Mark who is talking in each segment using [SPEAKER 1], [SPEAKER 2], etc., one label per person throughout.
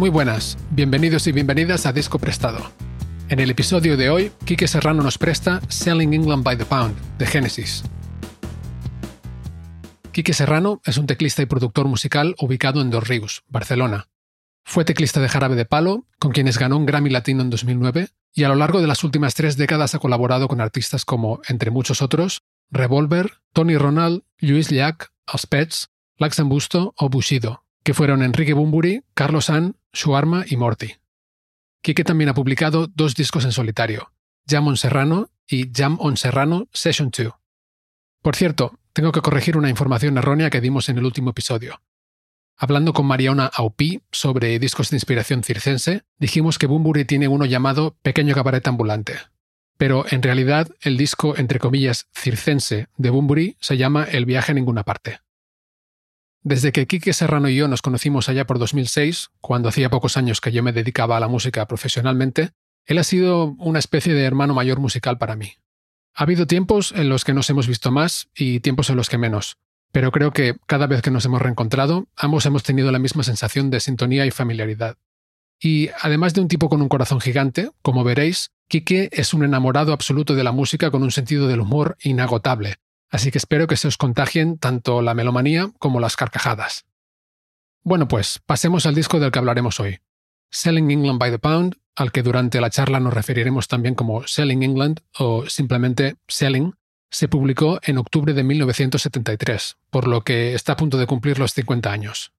[SPEAKER 1] Muy buenas, bienvenidos y bienvenidas a Disco Prestado. En el episodio de hoy, Quique Serrano nos presta Selling England by the Pound, de Genesis. Quique Serrano es un teclista y productor musical ubicado en Dos Ríos, Barcelona. Fue teclista de Jarabe de Palo, con quienes ganó un Grammy Latino en 2009, y a lo largo de las últimas tres décadas ha colaborado con artistas como, entre muchos otros, Revolver, Tony Ronald, Luis Llach, Els Pets, Lax Busto o Bushido, que fueron Enrique Bumburi, Carlos San, Shuarma y Morty. Kike también ha publicado dos discos en solitario, Jam on Serrano y Jam on Serrano Session 2. Por cierto, tengo que corregir una información errónea que dimos en el último episodio. Hablando con Mariona Aupi sobre discos de inspiración circense, dijimos que Bumburi tiene uno llamado Pequeño Cabaret Ambulante. Pero en realidad el disco, entre comillas, circense de Bumburi se llama El viaje a ninguna parte. Desde que Quique Serrano y yo nos conocimos allá por 2006, cuando hacía pocos años que yo me dedicaba a la música profesionalmente, él ha sido una especie de hermano mayor musical para mí. Ha habido tiempos en los que nos hemos visto más y tiempos en los que menos, pero creo que cada vez que nos hemos reencontrado, ambos hemos tenido la misma sensación de sintonía y familiaridad. Y además de un tipo con un corazón gigante, como veréis, Quique es un enamorado absoluto de la música con un sentido del humor inagotable, Así que espero que se os contagien tanto la melomanía como las carcajadas. Bueno, pues pasemos al disco del que hablaremos hoy. Selling England by the Pound, al que durante la charla nos referiremos también como Selling England o simplemente Selling, se publicó en octubre de 1973, por lo que está a punto de cumplir los 50 años.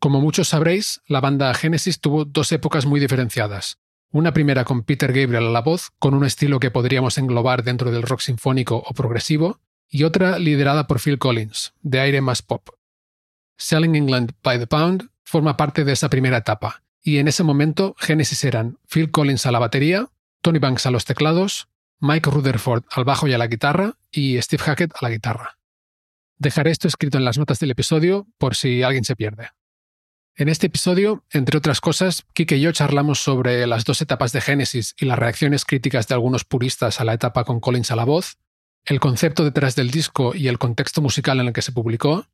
[SPEAKER 1] Como muchos sabréis, la banda Genesis tuvo dos épocas muy diferenciadas. Una primera con Peter Gabriel a la voz, con un estilo que podríamos englobar dentro del rock sinfónico o progresivo, y otra liderada por Phil Collins, de aire más pop. Selling England by the Pound forma parte de esa primera etapa, y en ese momento Genesis eran Phil Collins a la batería, Tony Banks a los teclados, Mike Rutherford al bajo y a la guitarra y Steve Hackett a la guitarra. Dejaré esto escrito en las notas del episodio por si alguien se pierde. En este episodio, entre otras cosas, Kike y yo charlamos sobre las dos etapas de Genesis y las reacciones críticas de algunos puristas a la etapa con Collins a la voz, el concepto detrás del disco y el contexto musical en el que se publicó,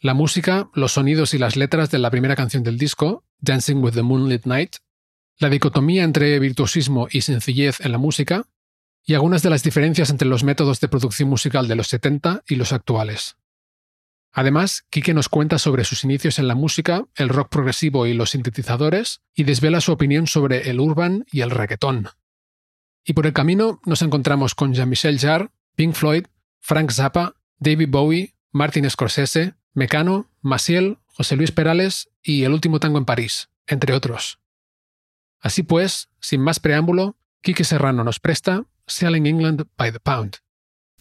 [SPEAKER 1] la música, los sonidos y las letras de la primera canción del disco, Dancing with the Moonlit Night, la dicotomía entre virtuosismo y sencillez en la música, y algunas de las diferencias entre los métodos de producción musical de los 70 y los actuales. Además, Kike nos cuenta sobre sus inicios en la música, el rock progresivo y los sintetizadores, y desvela su opinión sobre el urban y el reggaetón. Y por el camino nos encontramos con Jean-Michel Jarre, Pink Floyd, Frank Zappa, David Bowie, Martin Scorsese, Mecano, Maciel, José Luis Perales y El último tango en París, entre otros. Así pues, sin más preámbulo, Quique Serrano nos presta Selling England by the Pound.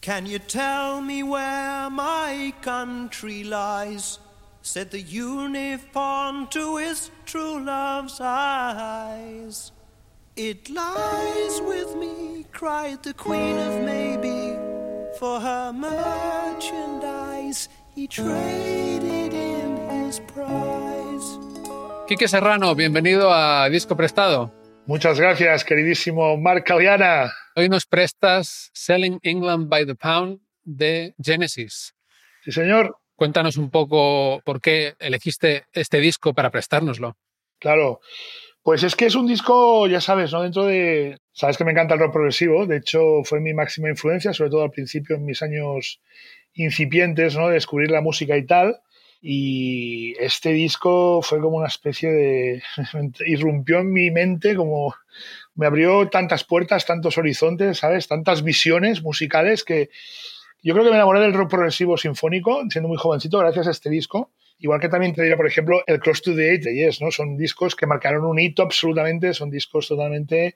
[SPEAKER 2] Can you tell me where my country lies? Said the uniform to his true love's eyes. It lies with me, cried the queen of maybe. For her merchandise, he traded in his prize.
[SPEAKER 1] Quique Serrano, bienvenido a Disco Prestado.
[SPEAKER 3] Muchas gracias, queridísimo Marc Caliana.
[SPEAKER 1] Hoy nos prestas Selling England by the Pound de Genesis.
[SPEAKER 3] Sí, señor.
[SPEAKER 1] Cuéntanos un poco por qué elegiste este disco para prestárnoslo.
[SPEAKER 3] Claro. Pues es que es un disco, ya sabes, ¿no? Dentro de. Sabes que me encanta el rock progresivo. De hecho, fue mi máxima influencia, sobre todo al principio, en mis años incipientes, ¿no? De descubrir la música y tal. Y este disco fue como una especie de. irrumpió en mi mente, como. Me abrió tantas puertas, tantos horizontes, ¿sabes? Tantas visiones musicales que. Yo creo que me enamoré del rock progresivo sinfónico, siendo muy jovencito, gracias a este disco. Igual que también te por ejemplo, el Cross to the Eight de Yes, ¿no? Son discos que marcaron un hito absolutamente, son discos totalmente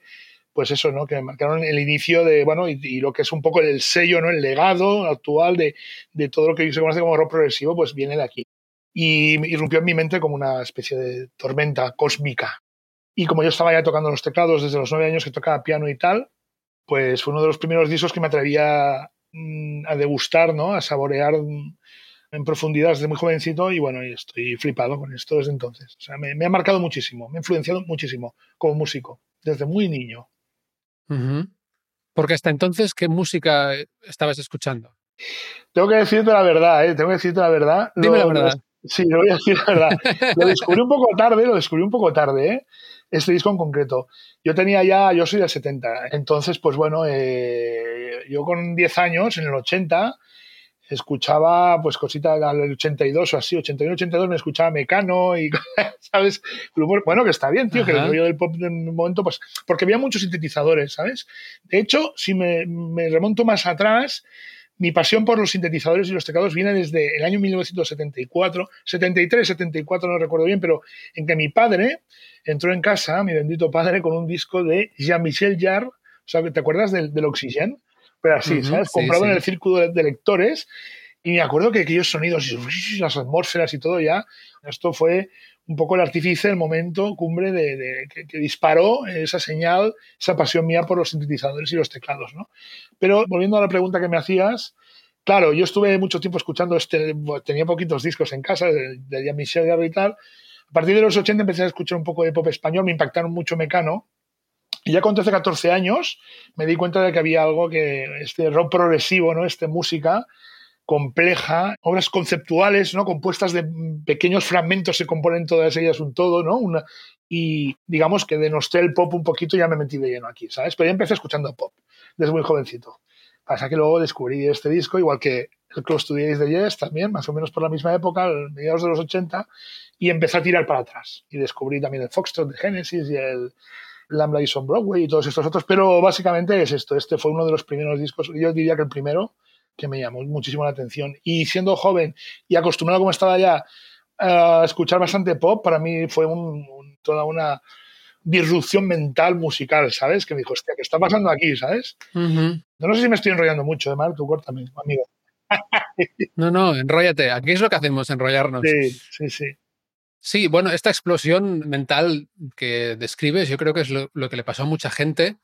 [SPEAKER 3] pues eso, ¿no? Que marcaron el inicio de, bueno, y, lo que es un poco el sello, ¿no? El legado actual de, de todo lo que se conoce como rock progresivo, pues viene de aquí. Y irrumpió en mi mente como una especie de tormenta cósmica. Y como yo estaba ya tocando los teclados desde los nueve años que tocaba piano y tal, pues fue uno de los primeros discos que me atrevía mm, a degustar, ¿no? A saborear en profundidad desde muy jovencito y bueno, estoy flipado con esto desde entonces. O sea, me, me ha marcado muchísimo, me ha influenciado muchísimo como músico, desde muy niño.
[SPEAKER 1] Porque hasta entonces, ¿qué música estabas escuchando?
[SPEAKER 3] Tengo que decirte la verdad, ¿eh? Tengo que decirte la verdad.
[SPEAKER 1] Dime la verdad.
[SPEAKER 3] sí, lo voy a decir la verdad. lo descubrí un poco tarde, lo descubrí un poco tarde, ¿eh? Este disco en concreto. Yo tenía ya, yo soy del 70, entonces, pues bueno, eh, yo con 10 años, en el 80, escuchaba pues cositas del 82 o así, 81, 82 me escuchaba Mecano y, ¿sabes? Bueno, que está bien, tío, que el rollo del pop en un momento, pues, porque había muchos sintetizadores, ¿sabes? De hecho, si me, me, remonto más atrás, mi pasión por los sintetizadores y los teclados viene desde el año 1974, 73, 74, no recuerdo bien, pero en que mi padre entró en casa, mi bendito padre, con un disco de Jean-Michel Jarre, o sea, ¿te acuerdas del, del Oxygen? Pero así, ¿sabes? Comprado en el círculo de, lectores y me acuerdo que aquellos sonidos y las atmósferas y todo ya, esto fue un poco el artífice, el momento cumbre de, que, disparó esa señal, esa pasión mía por los sintetizadores y los teclados, ¿no? Pero volviendo a la pregunta que me hacías, claro, yo estuve mucho tiempo escuchando este, tenía poquitos discos en casa de, de Jean-Michel y tal. A partir de los 80 empecé a escuchar un poco de pop español, me impactaron mucho Mecano, y ya con 13, 14 años me di cuenta de que había algo que, este rock progresivo, ¿no? Este música compleja, obras conceptuales, ¿no? Compuestas de pequeños fragmentos, se componen todas ellas un todo, ¿no? Una, y digamos que denosté el pop un poquito y ya me metí de lleno aquí, ¿sabes? Pero ya empecé escuchando pop desde muy jovencito. Pasa que luego descubrí este disco, igual que el Close to the Days de Yes, también, más o menos por la misma época, mediados de los 80, y empecé a tirar para atrás. Y descubrí también el Foxtrot de Genesis y el Lambda is on Broadway y todos estos otros, pero básicamente es esto. Este fue uno de los primeros discos, yo diría que el primero, que me llamó muchísimo la atención. Y siendo joven y acostumbrado como estaba ya a escuchar bastante pop, para mí fue toda una disrupción mental musical, ¿sabes? Que me dijo, hostia, ¿qué está pasando aquí, ¿sabes? No sé si me estoy enrollando mucho, ¿eh, Mar? Tú córtame, amigo.
[SPEAKER 1] no, no, enróllate. Aquí es lo que hacemos, enrollarnos.
[SPEAKER 3] Sí, sí, sí.
[SPEAKER 1] Sí, bueno, esta explosión mental que describes, yo creo que es lo, que le pasó a mucha gente.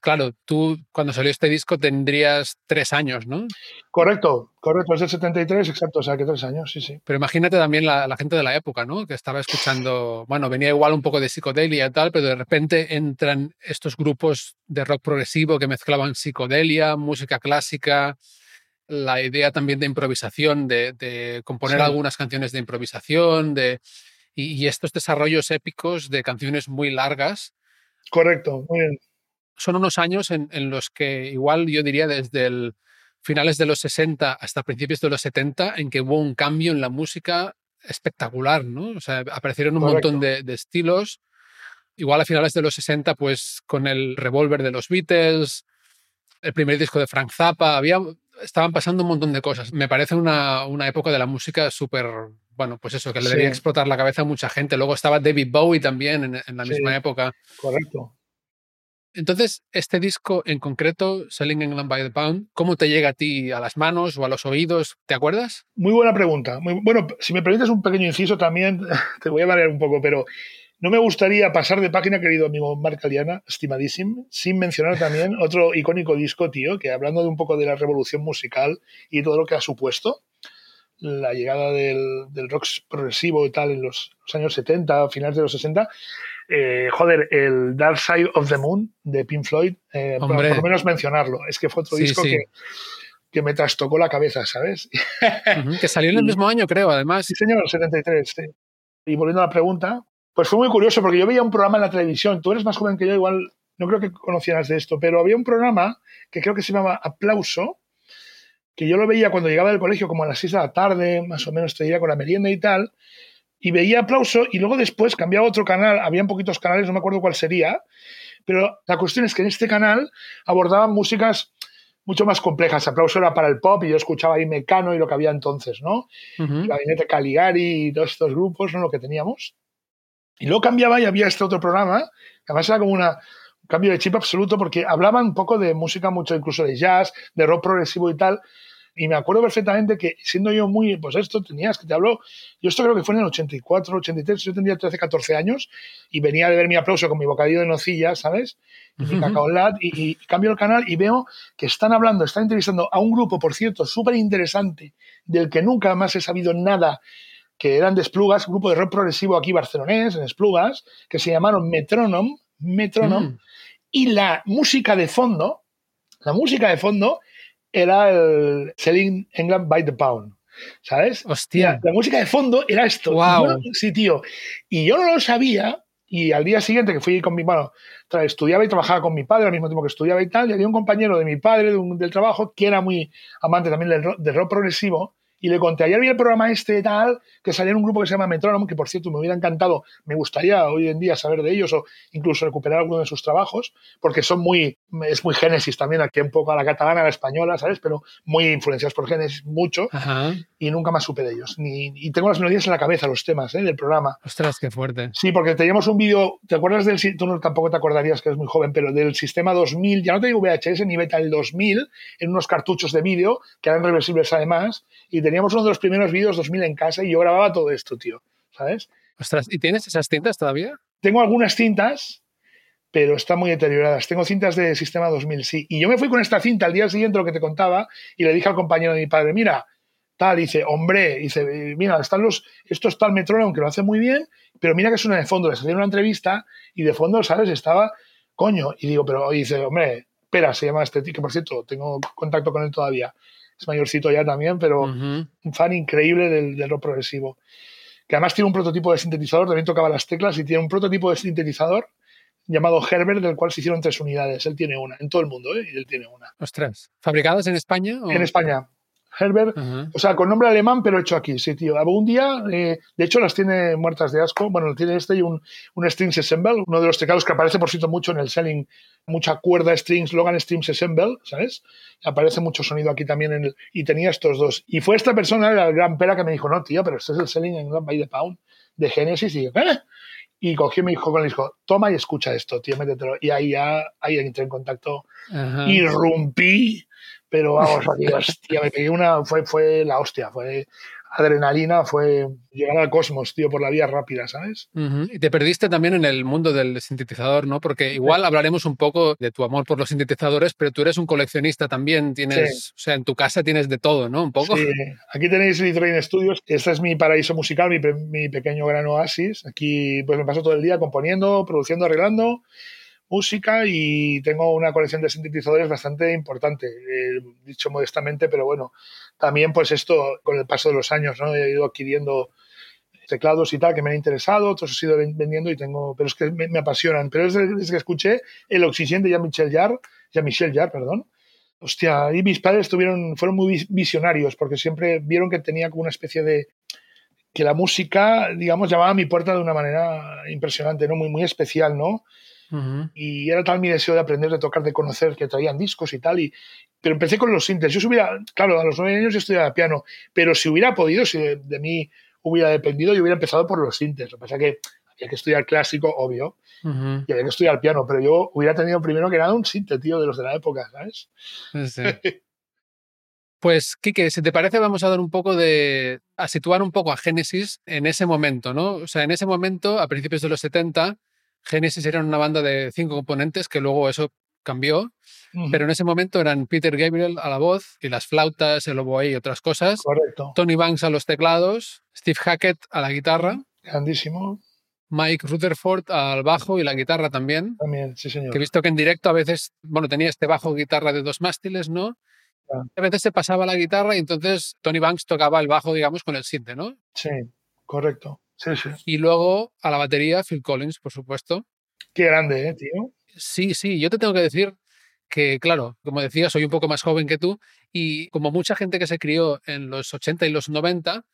[SPEAKER 1] Claro, tú cuando salió este disco tendrías tres años, ¿no?
[SPEAKER 3] Correcto, correcto, es el 73, exacto, o sea que tres años, sí, sí.
[SPEAKER 1] Pero imagínate también la, gente de la época, ¿no? Que estaba escuchando, bueno, venía igual un poco de psicodelia y tal, pero de repente entran estos grupos de rock progresivo que mezclaban psicodelia, música clásica, la idea también de improvisación, de, componer algunas canciones de improvisación, de y, estos desarrollos épicos de canciones muy largas.
[SPEAKER 3] Correcto, muy bien.
[SPEAKER 1] Son unos años en, los que igual yo diría desde el finales de los 60 hasta principios de los 70 en que hubo un cambio en la música espectacular, ¿no? O sea, aparecieron un montón de, estilos. Igual a finales de los 60, pues con el revólver de los Beatles, el primer disco de Frank Zappa, había, estaban pasando un montón de cosas. Me parece una, una época de la música súper bueno, pues eso, que le debía explotar la cabeza a mucha gente. Luego estaba David Bowie también en, la misma época.
[SPEAKER 3] Correcto.
[SPEAKER 1] Entonces, este disco en concreto, Selling England by the Pound, ¿cómo te llega a ti a las manos o a los oídos? ¿Te acuerdas?
[SPEAKER 3] Muy buena pregunta. bueno, si me permites un pequeño inciso también, te voy a variar un poco, pero no me gustaría pasar de página, querido amigo Marc Aliana, estimadísimo, sin mencionar también otro icónico disco, tío, que hablando de un poco de la revolución musical y todo lo que ha supuesto, la llegada del, del, rock progresivo y tal en los, años 70, finales de los 60, eh, joder, el Dark Side of the Moon de Pink Floyd, eh, por, lo menos mencionarlo, es que fue otro disco Que, que, me trastocó la cabeza, ¿sabes?
[SPEAKER 1] que salió en el mismo año, creo, además.
[SPEAKER 3] Sí, señor, 73, sí. Y volviendo a la pregunta, pues fue muy curioso porque yo veía un programa en la televisión, tú eres más joven que yo, igual no creo que conocieras de esto, pero había un programa que creo que se llamaba Aplauso, que yo lo veía cuando llegaba del colegio como a las 6 de la tarde, más o menos te diría con la merienda y tal, y veía aplauso y luego después cambiaba otro canal, habían poquitos canales, no me acuerdo cuál sería, pero la cuestión es que en este canal abordaban músicas mucho más complejas. Aplauso era para el pop y yo escuchaba ahí Mecano y lo que había entonces, ¿no? Uh Gabinete Caligari y todos estos grupos, ¿no? Lo que teníamos. Y luego cambiaba y había este otro programa, que además era como una, cambio de chip absoluto porque hablaban un poco de música, mucho incluso de jazz, de rock progresivo y tal. Y me acuerdo perfectamente que siendo yo muy, pues esto tenías que te hablo, yo esto creo que fue en el 84, 83, yo tendría 13, 14 años y venía de ver mi aplauso con mi bocadillo de nocilla, ¿sabes? Y mi cacao lat y, y, cambio el canal y veo que están hablando, están entrevistando a un grupo, por cierto, súper interesante, del que nunca más he sabido nada, que eran de Esplugas, un grupo de rock progresivo aquí barcelonés, en Esplugas, que se llamaron Metronom, Metronom, mm. y la música de fondo, la música de fondo era el Selling England by the Pound. ¿Sabes?
[SPEAKER 1] Hostia.
[SPEAKER 3] La, música de fondo era esto.
[SPEAKER 1] Wow.
[SPEAKER 3] sí, tío. Y yo no lo sabía. Y al día siguiente que fui con mi mano, estudiaba y trabajaba con mi padre al mismo tiempo que estudiaba y tal, y había un compañero de mi padre del trabajo que era muy amante también del del rock progresivo y le conté, ayer vi el programa este y tal, que salía en un grupo que se llama Metrónomo, que por cierto me hubiera encantado, me gustaría hoy en día saber de ellos o incluso recuperar alguno de sus trabajos, porque son muy, es muy Génesis también, aquí un poco a la catalana, a la española, ¿sabes? Pero muy influenciados por Génesis, mucho,
[SPEAKER 1] Ajá.
[SPEAKER 3] y nunca más supe de ellos. Ni, y tengo las melodías en la cabeza, los temas ¿eh? del programa.
[SPEAKER 1] Ostras, qué fuerte.
[SPEAKER 3] Sí, porque teníamos un vídeo, ¿te acuerdas del, tú no, tampoco te acordarías que eres muy joven, pero del sistema 2000, ya no te digo VHS ni Beta, el 2000, en unos cartuchos de vídeo, que eran reversibles además, y teníamos uno de los primeros vídeos 2000 en casa y yo grababa todo esto, tío, ¿sabes?
[SPEAKER 1] Ostras, ¿y tienes esas cintas todavía?
[SPEAKER 3] Tengo algunas cintas, pero están muy deterioradas. Tengo cintas de Sistema 2000, sí. Y yo me fui con esta cinta al día siguiente, lo que te contaba, y le dije al compañero de mi padre, mira, tal, dice, hombre, dice, mira, están los, esto está el metrónomo, aunque lo hace muy bien, pero mira que suena de fondo. Les hacía una entrevista y de fondo, ¿sabes? Estaba, coño, y digo, pero dice, hombre, espera, se llama este tío, que por cierto, tengo contacto con él todavía es mayorcito ya también, pero uh -huh. un fan increíble del, del, rock progresivo. Que además tiene un prototipo de sintetizador, también tocaba las teclas y tiene un prototipo de sintetizador llamado Herbert, del cual se hicieron tres unidades. Él tiene una, en todo el mundo, ¿eh? Y él tiene una.
[SPEAKER 1] Ostras, ¿fabricadas en España? O?
[SPEAKER 3] En España. Herbert, uh -huh. o sea, con nombre alemán, pero hecho aquí, sí, tío. Un día, eh, de hecho, las tiene muertas de asco. Bueno, tiene este y un, un Strings Assemble, uno de los teclados que aparece, por cierto, mucho en el selling, mucha cuerda Strings, Logan Strings Assemble, ¿sabes? Aparece mucho sonido aquí también en el, y tenía estos dos. Y fue esta persona, la gran pera, que me dijo, no, tío, pero este es el selling en by the pound de Genesis, y ¿eh? Y cogí y me dijo con el disco, toma y escucha esto, tío, métetelo. Y ahí ya, ahí entré en contacto, irrumpí pero vamos, hostia, me pegué una, fue, fue la hostia, fue adrenalina, fue llegar al cosmos, tío, por la vía rápida, ¿sabes?
[SPEAKER 1] Uh -huh. Y te perdiste también en el mundo del sintetizador, ¿no? Porque igual hablaremos un poco de tu amor por los sintetizadores, pero tú eres un coleccionista también, tienes, sí. o sea, en tu casa tienes de todo, ¿no? Un poco.
[SPEAKER 3] Sí, aquí tenéis Train Studios, este es mi paraíso musical, mi, mi pequeño gran oasis, aquí pues me paso todo el día componiendo, produciendo, arreglando, música y tengo una colección de sintetizadores bastante importante, eh, dicho modestamente, pero bueno, también pues esto con el paso de los años, ¿no? He ido adquiriendo teclados y tal que me han interesado, otros he ido vendiendo y tengo, pero es que me, me apasionan. Pero desde, desde, que escuché el Oxygen de Jean-Michel Jarre, Jean-Michel Jarre, perdón, hostia, ahí mis padres tuvieron, fueron muy visionarios porque siempre vieron que tenía como una especie de que la música, digamos, llamaba a mi puerta de una manera impresionante, ¿no? Muy, muy especial, ¿no? Uh -huh. Y era tal mi deseo de aprender, de tocar, de conocer, que traían discos y tal. Y, pero empecé con los sintes. Yo si hubiera, claro, a los nueve años yo estudiaba piano, pero si hubiera podido, si de, de, mí hubiera dependido, yo hubiera empezado por los sintes. Lo que pasa es que había que estudiar clásico, obvio, uh -huh. y había que estudiar piano, pero yo hubiera tenido primero que nada un sinte, tío, de los de la época, ¿sabes?
[SPEAKER 1] Sí. Pues, Quique, si te parece, vamos a dar un poco de. a situar un poco a Génesis en ese momento, ¿no? O sea, en ese momento, a principios de los 70, Genesis era una banda de cinco componentes que luego eso cambió, uh -huh. pero en ese momento eran Peter Gabriel a la voz y las flautas, el oboe y otras cosas.
[SPEAKER 3] Correcto.
[SPEAKER 1] Tony Banks a los teclados, Steve Hackett a la guitarra.
[SPEAKER 3] Grandísimo.
[SPEAKER 1] Mike Rutherford al bajo y la guitarra también.
[SPEAKER 3] También, sí, señor.
[SPEAKER 1] Que he visto que en directo a veces, bueno, tenía este bajo guitarra de dos mástiles, ¿no? Ah. A veces se pasaba la guitarra y entonces Tony Banks tocaba el bajo, digamos, con el sinte, ¿no?
[SPEAKER 3] Sí, correcto. Sí, sí.
[SPEAKER 1] Y luego a la batería Phil Collins, por supuesto.
[SPEAKER 3] Qué grande, ¿eh, tío?
[SPEAKER 1] Sí, sí. Yo te tengo que decir que, claro, como decía, soy un poco más joven que tú y como mucha gente que se crió en los 80 y los 90,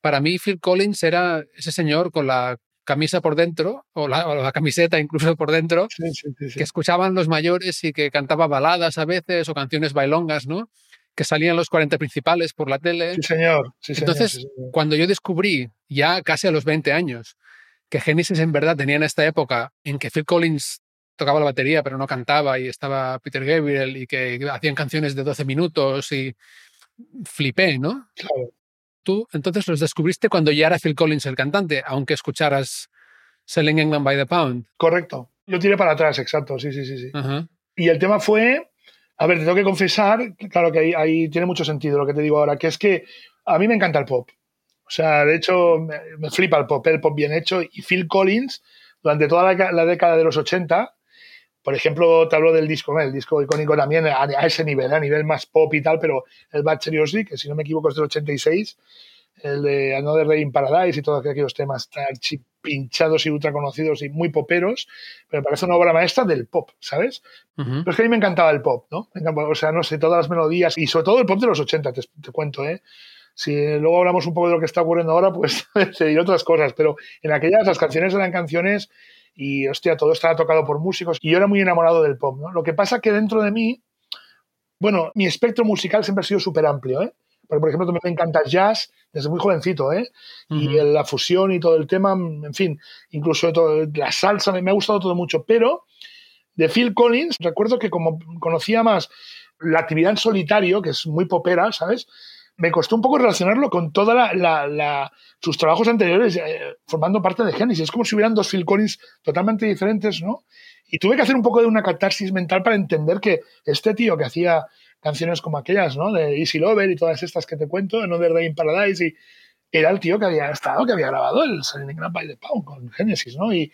[SPEAKER 1] para mí Phil Collins era ese señor con la camisa por dentro, o la, o la camiseta incluso por dentro,
[SPEAKER 3] sí, sí, sí,
[SPEAKER 1] que escuchaban los mayores y que cantaba baladas a veces o canciones bailongas, ¿no? Que salían los 40 principales por la tele.
[SPEAKER 3] Sí, señor. Sí,
[SPEAKER 1] Entonces,
[SPEAKER 3] señor, señor.
[SPEAKER 1] cuando yo descubrí, ya casi a los 20 años, que Genesis en verdad tenía en esta época en que Phil Collins tocaba la batería pero no cantaba y estaba Peter Gabriel y que hacían canciones de 12 minutos y flipé, ¿no?
[SPEAKER 3] Claro.
[SPEAKER 1] Tú entonces los descubriste cuando ya era Phil Collins el cantante, aunque escucharas Selling England by the Pound.
[SPEAKER 3] Correcto. Yo tiré para atrás, exacto, sí, sí, sí. sí. Y el tema fue, a ver, te tengo que confesar, claro que ahí, ahí tiene mucho sentido lo que te digo ahora, que es que a mí me encanta el pop. O sea, de hecho, me, flipa el pop, el pop bien hecho. Y Phil Collins, durante toda la, década de los 80, por ejemplo, te hablo del disco, ¿no? el disco icónico también a, ese nivel, a nivel más pop y tal, pero el Bad Seriously, que si no me equivoco es del 86, el de Another Day in Paradise y todos aquellos temas tan pinchados y ultra conocidos y muy poperos, pero parece una obra maestra del pop, ¿sabes?
[SPEAKER 1] Ujú.
[SPEAKER 3] Pero es que a mí me encantaba el pop, ¿no? O sea, no sé, todas las melodías y sobre todo el pop de los 80, te, te cuento, ¿eh? Si luego hablamos un poco de lo que está ocurriendo ahora, pues te diré otras cosas, pero en aquellas las canciones eran canciones y, hostia, todo estaba tocado por músicos y yo era muy enamorado del pop, ¿no? Lo que pasa que dentro de mí, bueno, mi espectro musical siempre ha sido súper amplio, ¿eh? Porque, por ejemplo, también me encanta el jazz desde muy jovencito, ¿eh? Y la fusión y todo el tema, en fin, incluso todo, la salsa, me, me ha gustado todo mucho, pero de Phil Collins, recuerdo que como conocía más la actividad en solitario, que es muy popera, ¿sabes? Me costó un poco relacionarlo con toda la, la- la- sus trabajos anteriores eh, formando parte de Genesis. Es como si hubieran dos Phil Collins totalmente diferentes, ¿no? Y tuve que hacer un poco de una catarsis mental para entender que este tío que hacía canciones como aquellas, ¿no? De Easy Lover y todas estas que te cuento, Another Day in Paradise, y era el tío que había estado, que había grabado el Selling England by the Pound con Genesis, ¿no? Y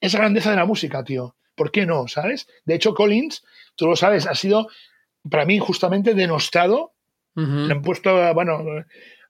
[SPEAKER 3] esa grandeza de la música, tío. ¿Por qué no? ¿Sabes? De hecho, Collins, tú lo sabes, ha sido para mí justamente denostado.
[SPEAKER 1] Ujú.
[SPEAKER 3] Le han puesto, bueno,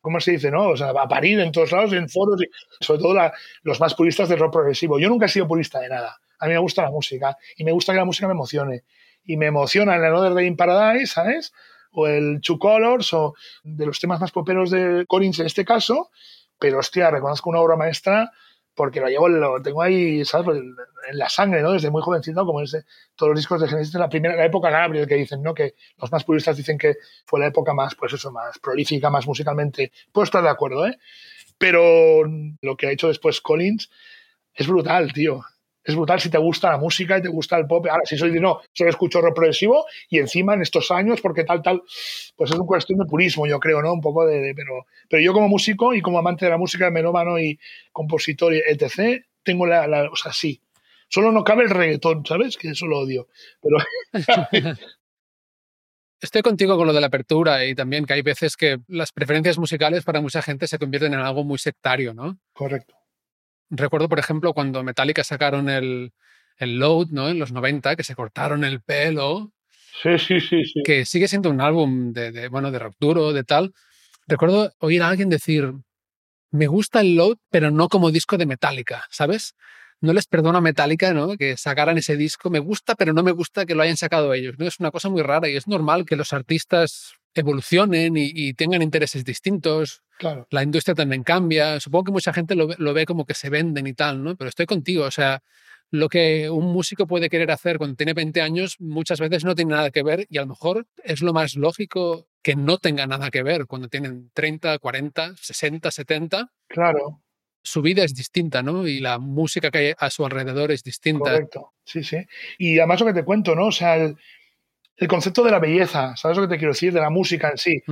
[SPEAKER 3] ¿cómo se dice? no? O sea, a parir en todos lados, en foros, y sobre todo la- los más puristas del rock progresivo. Yo nunca he sido purista de nada. A mí me gusta la música y me gusta que la música me emocione. Y me emociona el Another Day in Paradise, ¿sabes? O el Two Colors, o de los temas más poperos de Collins en este caso. Pero, hostia, reconozco una obra maestra porque lo llevo, lo tengo ahí, ¿sabes? En la sangre, ¿no? Desde muy jovencito, como es de todos los discos de Genesis de la primera la época Gabriel, que dicen, ¿no? Que los más puristas dicen que fue la época más, pues eso, más prolífica, más musicalmente. Puedo estar de acuerdo, ¿eh? Pero lo que ha hecho después Collins es brutal, tío. Es brutal si te gusta la música y te gusta el pop. Ahora, si soy de no, solo escucho rock progresivo y encima en estos años, porque tal, tal, pues es una cuestión de purismo, yo creo, ¿no? Un poco de, de- pero, pero yo como músico y como amante de la música, melómano y compositor y etc., tengo la, la- o sea, sí. Solo no cabe el reggaetón, ¿sabes? Que eso lo odio. Pero
[SPEAKER 1] Estoy contigo con lo de la apertura y también que hay veces que las preferencias musicales para mucha gente se convierten en algo muy sectario, ¿no?
[SPEAKER 3] correcto.
[SPEAKER 1] Recuerdo, por ejemplo, cuando Metallica sacaron el, el Load, ¿no? En los 90, que se cortaron el pelo,
[SPEAKER 3] Sí, sí, sí, sí.
[SPEAKER 1] que sigue siendo un álbum de, de, bueno, de rock duro, de tal. Recuerdo oír a alguien decir, me gusta el Load, pero no como disco de Metallica, ¿sabes? No les perdono a Metallica, ¿no? Que sacaran ese disco. Me gusta, pero no me gusta que lo hayan sacado ellos, ¿no? Es una cosa muy rara y es normal que los artistas evolucionen y, y tengan intereses distintos.
[SPEAKER 3] Claro.
[SPEAKER 1] La industria también cambia. Supongo que mucha gente lo ve, lo ve como que se venden y tal, ¿no? Pero estoy contigo, o sea, lo que un músico puede querer hacer cuando tiene 20 años muchas veces no tiene nada que ver y a lo mejor es lo más lógico que no tenga nada que ver cuando tienen 30, 40, 60, 70.
[SPEAKER 3] Claro,
[SPEAKER 1] Su vida es distinta, ¿no? Y la música que hay a su alrededor es distinta.
[SPEAKER 3] correcto. Sí, sí. Y además lo que te cuento, ¿no? O sea, el, el concepto de la belleza, ¿sabes lo que te quiero decir? De la música en sí.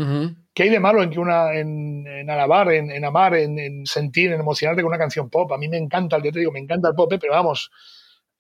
[SPEAKER 3] ¿Qué hay de malo en que una en, en alabar, en, en amar, en, en sentir, en emocionarte con una canción pop? A mí me encanta, yo te digo, me encanta el pop, ¿eh? pero vamos,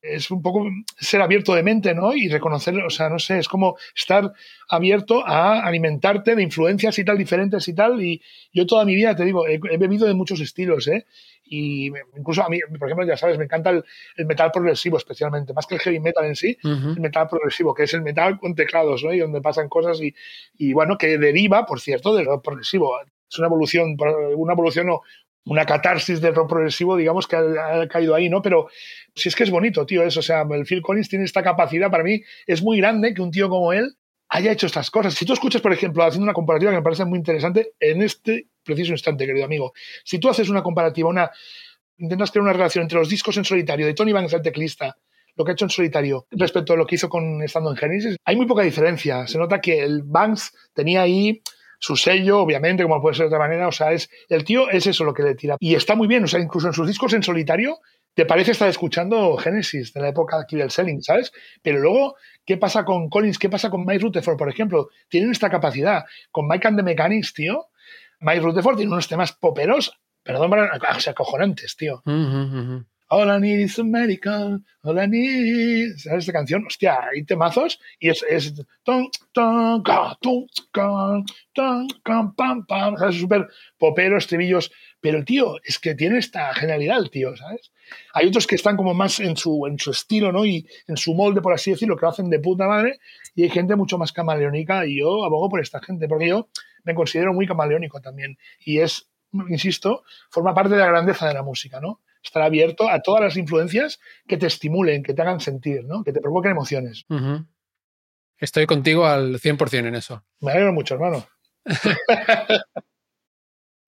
[SPEAKER 3] es un poco ser abierto de mente, ¿no? Y reconocer, o sea, no sé, es como estar abierto a alimentarte de influencias y tal diferentes y tal. Y yo toda mi vida, te digo, he, he bebido de muchos estilos, ¿eh? Y incluso a mí, por ejemplo, ya sabes, me encanta el, el metal progresivo especialmente, más que el heavy metal en sí, el metal progresivo, que es el metal con teclados, ¿no? Y donde pasan cosas y, y bueno, que deriva, por cierto, del rock progresivo. Es una evolución, una evolución o una catarsis del rock progresivo, digamos, que ha, caído ahí, ¿no? Pero si es que es bonito, tío, eso. O sea, el Phil Collins tiene esta capacidad, para mí, es muy grande que un tío como él haya hecho estas cosas. Si tú escuchas, por ejemplo, haciendo una comparativa que me parece muy interesante en este preciso instante, querido amigo, si tú haces una comparativa, una intentas crear una relación entre los discos en solitario de Tony Banks, el teclista, lo que ha hecho en solitario respecto a lo que hizo con estando en Genesis, hay muy poca diferencia. Se nota que el Banks tenía ahí su sello, obviamente, como puede ser de otra manera. O sea, es el tío es eso lo que le tira. Y está muy bien. O sea, incluso en sus discos en solitario, te parece estar escuchando Genesis de la época aquí del selling, ¿sabes? Pero luego, ¿qué pasa con Collins? ¿Qué pasa con Mike Rutherford, por ejemplo? Tienen esta capacidad. Con Mike and the Mechanics, tío, Mike Rutherford tiene unos temas poperos, perdón, o sea, acojonantes, tío. All I need is America, all I need. ¿Sabes esta canción? Hostia, hay temazos y es. es Es súper popero, estribillos. Pero, tío, es que tiene esta genialidad el tío, ¿sabes? Hay otros que están como más en su, en su estilo, ¿no? Y en su molde, por así decirlo, que lo hacen de puta madre. Y hay gente mucho más camaleónica y yo abogo por esta gente, porque yo me considero muy camaleónico también. Y es, insisto, forma parte de la grandeza de la música, ¿no? Estar abierto a todas las influencias que te estimulen, que te hagan sentir, ¿no? que te provoquen emociones.
[SPEAKER 1] Estoy contigo al 100% en eso.
[SPEAKER 3] Me alegro mucho, hermano.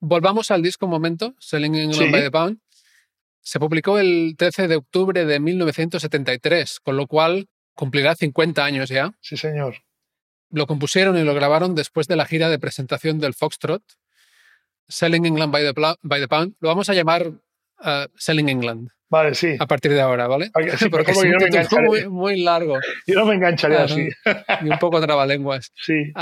[SPEAKER 1] Volvamos al disco un momento, Selling England by the Pound. Se publicó el 13 de octubre de 1973, con lo cual cumplirá 50 años ya.
[SPEAKER 3] Sí, señor.
[SPEAKER 1] Lo compusieron y lo grabaron después de la gira de presentación del Foxtrot. Selling England by the, by the Pound. Lo vamos a llamar Selling England.
[SPEAKER 3] Vale, sí.
[SPEAKER 1] A partir de ahora, ¿vale? Porque es un título muy, muy, largo.
[SPEAKER 3] Yo no me engancharía así.
[SPEAKER 1] Y un poco trabalenguas.
[SPEAKER 3] Sí.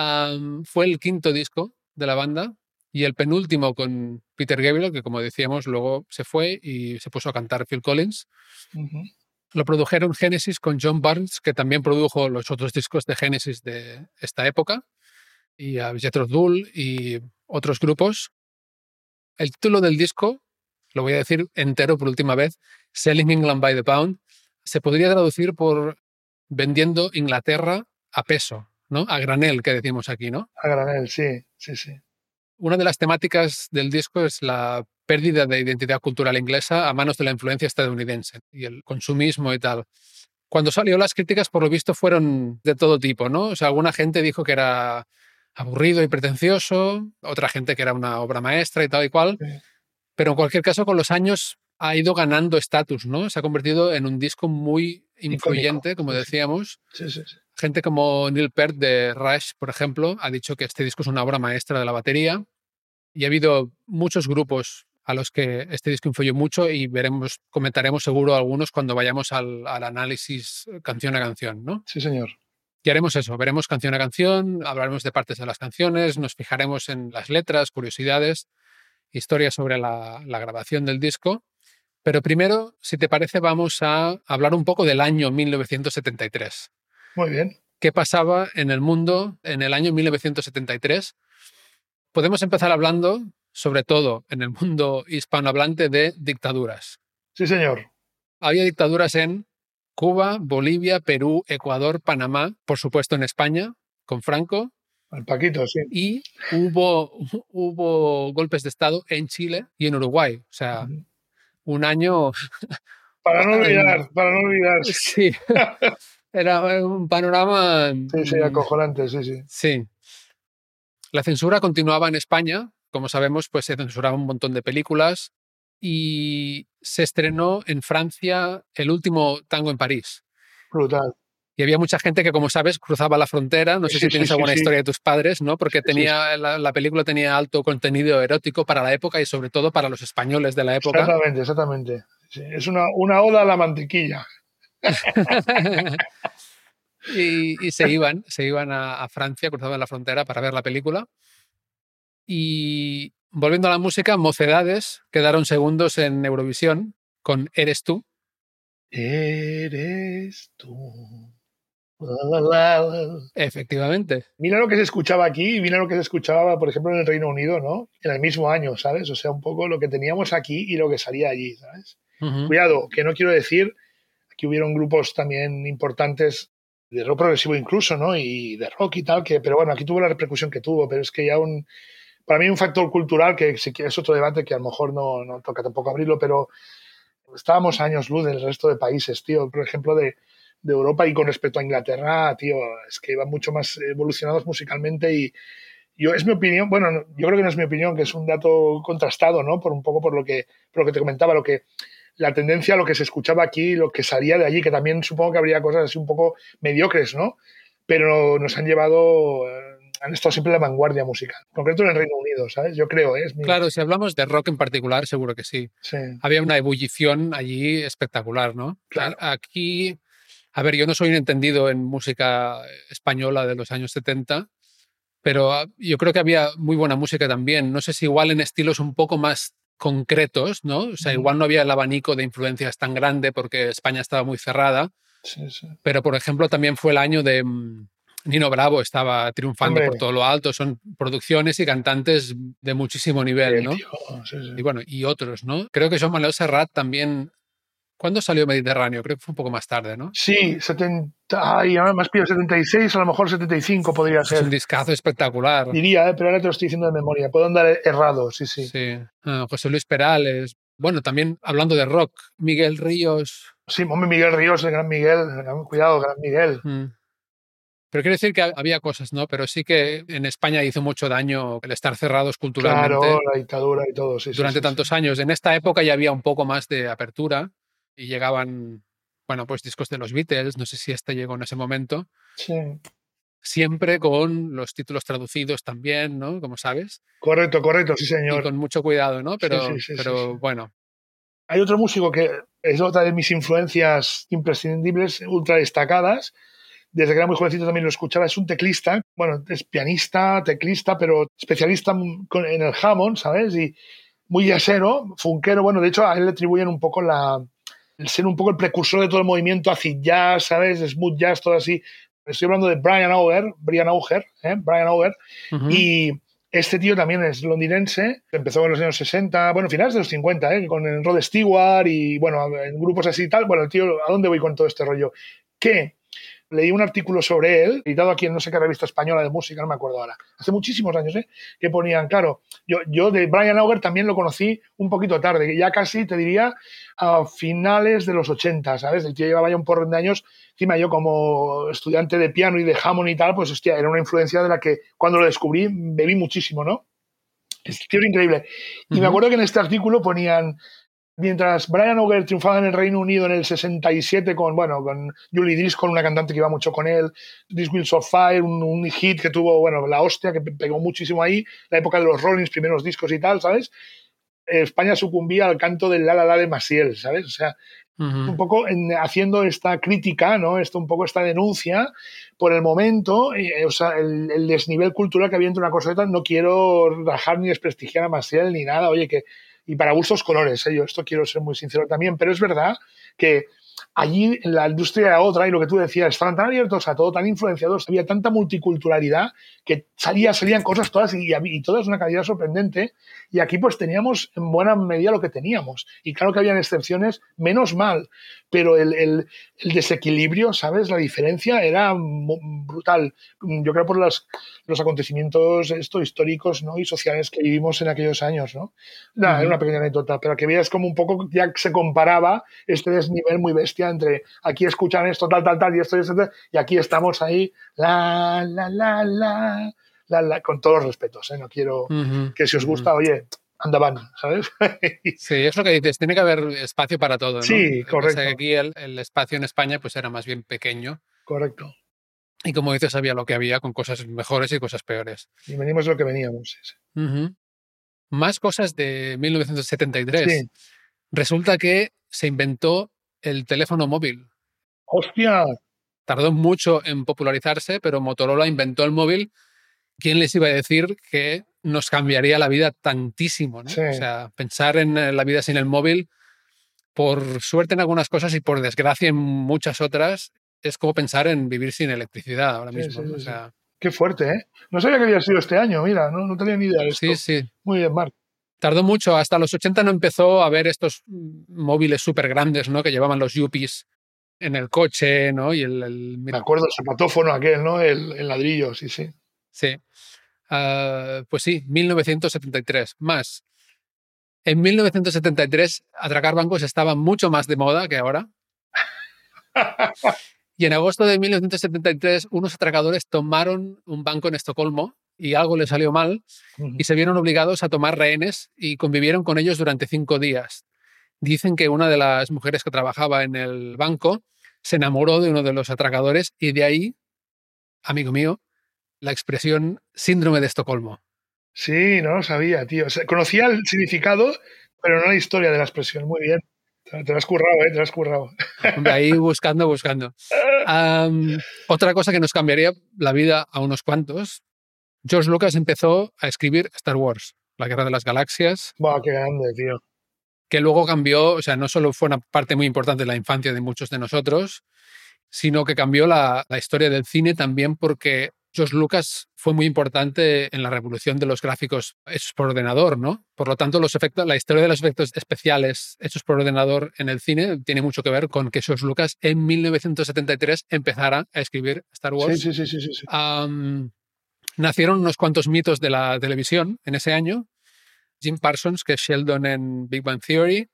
[SPEAKER 1] fue el quinto disco de la banda y el penúltimo con Peter Gabriel, que como decíamos, luego se fue y se puso a cantar Phil Collins. Lo produjeron Genesis con John Barnes, que también produjo los otros discos de Genesis de esta época, y a Jethro Tull y otros grupos. El título del disco lo voy a decir entero por última vez, Selling England by the Pound, se podría traducir por vendiendo Inglaterra a peso, ¿no? A granel, que decimos aquí, ¿no?
[SPEAKER 3] A granel, sí, sí, sí.
[SPEAKER 1] Una de las temáticas del disco es la pérdida de identidad cultural inglesa a manos de la influencia estadounidense y el consumismo y tal. Cuando salió las críticas, por lo visto, fueron de todo tipo, ¿no? O sea, alguna gente dijo que era aburrido y pretencioso, otra gente que era una obra maestra y tal y cual. Pero en cualquier caso, con los años ha ido ganando estatus, ¿no? Se ha convertido en un disco muy influyente, como decíamos.
[SPEAKER 3] Sí, sí, sí.
[SPEAKER 1] Gente como Neil Peart de Rush, por ejemplo, ha dicho que este disco es una obra maestra de la batería. Y ha habido muchos grupos a los que este disco influyó mucho y veremos, comentaremos seguro algunos cuando vayamos al, al análisis canción a canción, ¿no?
[SPEAKER 3] Sí, señor.
[SPEAKER 1] Y haremos eso, veremos canción a canción, hablaremos de partes de las canciones, nos fijaremos en las letras, curiosidades historia sobre la, grabación del disco. Pero primero, si te parece, vamos a hablar un poco del año 1973.
[SPEAKER 3] Muy bien.
[SPEAKER 1] ¿Qué pasaba en el mundo en el año 1973? Podemos empezar hablando, sobre todo en el mundo hispanohablante, de dictaduras.
[SPEAKER 3] Sí, señor.
[SPEAKER 1] Había dictaduras en Cuba, Bolivia, Perú, Ecuador, Panamá, por supuesto en España, con Franco,
[SPEAKER 3] el Paquito, sí.
[SPEAKER 1] Y hubo, hubo golpes de Estado en Chile y en Uruguay. O sea, un año...
[SPEAKER 3] Para no olvidar, para no olvidar.
[SPEAKER 1] Sí. Era un panorama...
[SPEAKER 3] Sí, sí, acojonante, sí, sí.
[SPEAKER 1] Sí. La censura continuaba en España. Como sabemos, pues se censuraba un montón de películas y se estrenó en Francia el último tango en París.
[SPEAKER 3] Brutal.
[SPEAKER 1] Y había mucha gente que, como sabes, cruzaba la frontera. No sé si tienes alguna historia de tus padres, ¿no? Porque tenía la, película tenía alto contenido erótico para la época y sobre todo para los españoles de la época.
[SPEAKER 3] Exactamente, exactamente. es una, una oda a la mantequilla.
[SPEAKER 1] y, se iban, se iban a, a, Francia, cruzaban la frontera para ver la película. Y volviendo a la música, Mocedades quedaron segundos en Eurovisión con Eres tú.
[SPEAKER 3] Eres tú.
[SPEAKER 1] Efectivamente.
[SPEAKER 3] Mira lo que se escuchaba aquí y mira lo que se escuchaba, por ejemplo, en el Reino Unido, ¿no? En el mismo año, ¿sabes? O sea, un poco lo que teníamos aquí y lo que salía allí, ¿sabes? Cuidado, que no quiero decir, que hubieron grupos también importantes de rock progresivo incluso, ¿no? Y de rock y tal, que, pero bueno, aquí tuvo la repercusión que tuvo, pero es que ya un, para mí un factor cultural que si es otro debate que a lo mejor no, no toca tampoco abrirlo, pero estábamos años luz del resto de países, tío. Por ejemplo, de, de Europa y con respecto a Inglaterra, tío, es que iban mucho más evolucionados musicalmente y yo es mi opinión, bueno, yo creo que no es mi opinión, que es un dato contrastado, ¿no? Por un poco por lo que, por lo que te comentaba, lo que la tendencia, lo que se escuchaba aquí, lo que salía de allí, que también supongo que habría cosas así un poco mediocres, ¿no? Pero nos han llevado eh, han estado siempre en la vanguardia musical, en concreto en el Reino Unido, ¿sabes? Yo creo, ¿eh? es mi...
[SPEAKER 1] Claro, si hablamos de rock en particular, seguro que sí.
[SPEAKER 3] Sí.
[SPEAKER 1] Había una ebullición allí espectacular, ¿no?
[SPEAKER 3] Claro.
[SPEAKER 1] Aquí, a ver, yo no soy un entendido en música española de los años 70, pero ah, yo creo que había muy buena música también. No sé si igual en estilos un poco más concretos, ¿no? O sea, igual no había el abanico de influencias tan grande porque España estaba muy cerrada,
[SPEAKER 3] Sí, sí.
[SPEAKER 1] pero por ejemplo también fue el año de mm, Nino Bravo, estaba triunfando
[SPEAKER 3] Hombre.
[SPEAKER 1] por todo lo alto, son producciones y cantantes de muchísimo nivel, ¿no?
[SPEAKER 3] tío, sí, sí.
[SPEAKER 1] Y bueno, y otros, ¿no? Creo que Joan Manuel Serrat también... ¿Cuándo salió Mediterráneo? Creo que fue un poco más tarde, ¿no?
[SPEAKER 3] Sí, 70, ay, ahora más pillo 76, a lo mejor 75 podría
[SPEAKER 1] Es un
[SPEAKER 3] ser.
[SPEAKER 1] discazo espectacular.
[SPEAKER 3] Diría, ¿eh? pero ahora te lo estoy diciendo de memoria. Puedo andar errado, sí, sí.
[SPEAKER 1] Sí. Ah, José Luis Perales. Bueno, también hablando de rock, Miguel Ríos.
[SPEAKER 3] Sí, hombre, Miguel Ríos, el gran Miguel. el gran- Cuidado, gran Miguel.
[SPEAKER 1] Mm. Pero quiero decir que ha- había cosas, ¿no? Pero sí que en España hizo mucho daño el estar cerrados culturalmente
[SPEAKER 3] Claro, la dictadura y todo, sí.
[SPEAKER 1] durante
[SPEAKER 3] sí,
[SPEAKER 1] tantos años. En esta época ya había un poco más de apertura y llegaban, bueno, pues discos de los Beatles, no sé si este llegó en ese momento,
[SPEAKER 3] Sí.
[SPEAKER 1] siempre con los títulos traducidos también, ¿no? Como sabes,
[SPEAKER 3] Correcto, correcto, sí,
[SPEAKER 1] y
[SPEAKER 3] señor.
[SPEAKER 1] con mucho cuidado, ¿no? Pero,
[SPEAKER 3] sí, sí, sí,
[SPEAKER 1] pero bueno,
[SPEAKER 3] Hay otro músico que es otra de mis influencias imprescindibles, ultra destacadas. Desde que era muy jovencito también lo escuchaba. Es un teclista, bueno, es pianista, teclista, pero especialista en el Hammond, ¿sabes? Y muy jazzero, funkero. Bueno, de hecho, a él le atribuyen un poco la, ser un poco el precursor de todo el movimiento acid jazz, ¿sabes? Smooth jazz, todo así. Estoy hablando de Brian Auger, Brian Auger, ¿eh? Brian Auger, y este tío también es londinense, empezó en los años 60, bueno, finales de los 50, ¿eh? con el Rod Stewart y, bueno, en grupos así y tal. Bueno, el tío, ¿a dónde voy con todo este rollo? Que leí un artículo sobre él, editado aquí en no sé qué revista española de música, no me acuerdo ahora, hace muchísimos años, ¿eh? que ponían, claro, yo, yo de Brian Auger también lo conocí un poquito tarde, ya casi te diría a finales de los 80, ¿sabes? El tío llevaba ya un porrón de años, encima yo como estudiante de piano y de Hammond y tal, pues hostia, era una influencia de la que cuando lo descubrí bebí muchísimo, ¿no? Era increíble. Y me acuerdo que en este artículo ponían, mientras Brian Auger triunfaba en el Reino Unido en el 67 con, bueno, con Julie Driscoll, una cantante que iba mucho con él, This Wheels of Fire, un, un hit que tuvo, bueno, la hostia, que pe- pegó muchísimo ahí, la época de los Rollins, primeros discos y tal, ¿sabes? España sucumbía al canto del la la la de Maciel, ¿sabes? O sea, un
[SPEAKER 1] ujú.
[SPEAKER 3] poco en- haciendo esta crítica, ¿no? Esto un poco esta denuncia por el momento, eh, o sea, el, el desnivel cultural que había entre una cosa y otra. No quiero rajar ni desprestigiar a Maciel ni nada, oye, que y para gustos colores, ¿eh? yo esto quiero ser muy sincero también, pero es verdad que allí en la industria era otra y lo que tú decías, estaban tan abiertos a todo, tan influenciados, había tanta multiculturalidad que salía, salían cosas todas y, y todas una calidad sorprendente y aquí pues teníamos en buena medida lo que teníamos y claro que habían excepciones, menos mal, pero el, el, el desequilibrio, ¿sabes? La diferencia era brutal. Yo creo por los, los acontecimientos esto, históricos ¿no? y sociales que vivimos en aquellos años. ¿no? Nada,
[SPEAKER 1] Ujú.
[SPEAKER 3] Era una pequeña anécdota, pero que veas como un poco ya se comparaba este desnivel muy bestia entre aquí escuchan esto, tal, tal, tal, y esto y esto, tal, y aquí estamos ahí, la, la, la, la, la, la, con todos los respetos. ¿eh? No quiero que si os gusta, oye, andaban, ¿sabes?
[SPEAKER 1] Sí, es lo que dices, tiene que haber espacio para todo, ¿no?
[SPEAKER 3] Sí, correcto.
[SPEAKER 1] que aquí el, el espacio en España pues era más bien pequeño
[SPEAKER 3] Correcto.
[SPEAKER 1] y como dices había lo que había con cosas mejores y cosas peores.
[SPEAKER 3] Y venimos de lo que veníamos. sí, sí.
[SPEAKER 1] Ujú. Más cosas de 1973.
[SPEAKER 3] Sí.
[SPEAKER 1] Resulta que se inventó el teléfono móvil.
[SPEAKER 3] Hostia,
[SPEAKER 1] Tardó mucho en popularizarse, pero Motorola inventó el móvil. ¿Quién les iba a decir que nos cambiaría la vida tantísimo? ¿no?
[SPEAKER 3] Sí.
[SPEAKER 1] O sea, pensar en eh, la vida sin el móvil, por suerte en algunas cosas y por desgracia en muchas otras, es como pensar en vivir sin electricidad ahora mismo.
[SPEAKER 3] sí,
[SPEAKER 1] ¿no?
[SPEAKER 3] sí,
[SPEAKER 1] O sea,
[SPEAKER 3] qué fuerte, ¿eh? No sabía que había sido este año, mira, no, no tenía ni idea de esto.
[SPEAKER 1] sí, sí.
[SPEAKER 3] Muy bien, Marc.
[SPEAKER 1] Tardó mucho, hasta los 80 no empezó a ver estos móviles súper grandes, ¿no? Que llevaban los yuppies en el coche, ¿no? Y el, el-
[SPEAKER 3] Me acuerdo, el zapatófono aquel, ¿no? El, el ladrillo, sí, sí.
[SPEAKER 1] Sí. Ah, pues sí, 1973. Más. En 1973, atracar bancos estaba mucho más de moda que ahora. Y en agosto de 1973, unos atracadores tomaron un banco en Estocolmo y algo les salió mal y se vieron obligados a tomar rehenes y convivieron con ellos durante cinco días. Dicen que una de las mujeres que trabajaba en el banco se enamoró de uno de los atracadores y de ahí, amigo mío, la expresión síndrome de Estocolmo.
[SPEAKER 3] Sí, no lo sabía, tío. O sea, conocía el significado, pero no la historia de la expresión. Muy bien. Te lo has currado, ¿eh? Te lo has currado.
[SPEAKER 1] Hombre, ahí buscando, buscando. Otra cosa que nos cambiaría la vida a unos cuantos. George Lucas empezó a escribir Star Wars, la Guerra de las Galaxias,
[SPEAKER 3] Buah, qué grande, tío.
[SPEAKER 1] que luego cambió, o sea, no solo fue una parte muy importante de la infancia de muchos de nosotros, sino que cambió la, la historia del cine también porque George Lucas fue muy importante en la revolución de los gráficos hechos por ordenador, ¿no? Por lo tanto, los efectos, la historia de los efectos especiales hechos por ordenador en el cine tiene mucho que ver con que George Lucas en 1973 empezara a escribir Star Wars.
[SPEAKER 3] Sí, sí, sí, sí, sí, sí.
[SPEAKER 1] Nacieron unos cuantos mitos de la televisión en ese año. Jim Parsons, que es Sheldon en Big Bang Theory.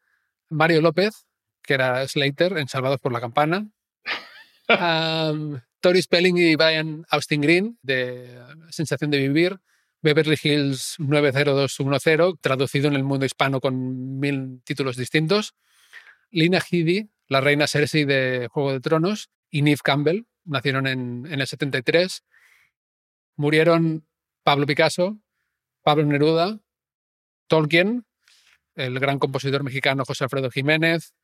[SPEAKER 1] Mario López, que era Slater en Salvados por la Campana. Am, Tori Spelling y Brian Austin Green, de Sensación de Vivir. Beverly Hills 90210, traducido en el mundo hispano con mil títulos distintos. Lina Headey, la reina Cersei de Juego de Tronos. Y Neve Campbell, nacieron en, en el 73. Murieron Pablo Picasso, Pablo Neruda, Tolkien, el gran compositor mexicano José Alfredo Jiménez,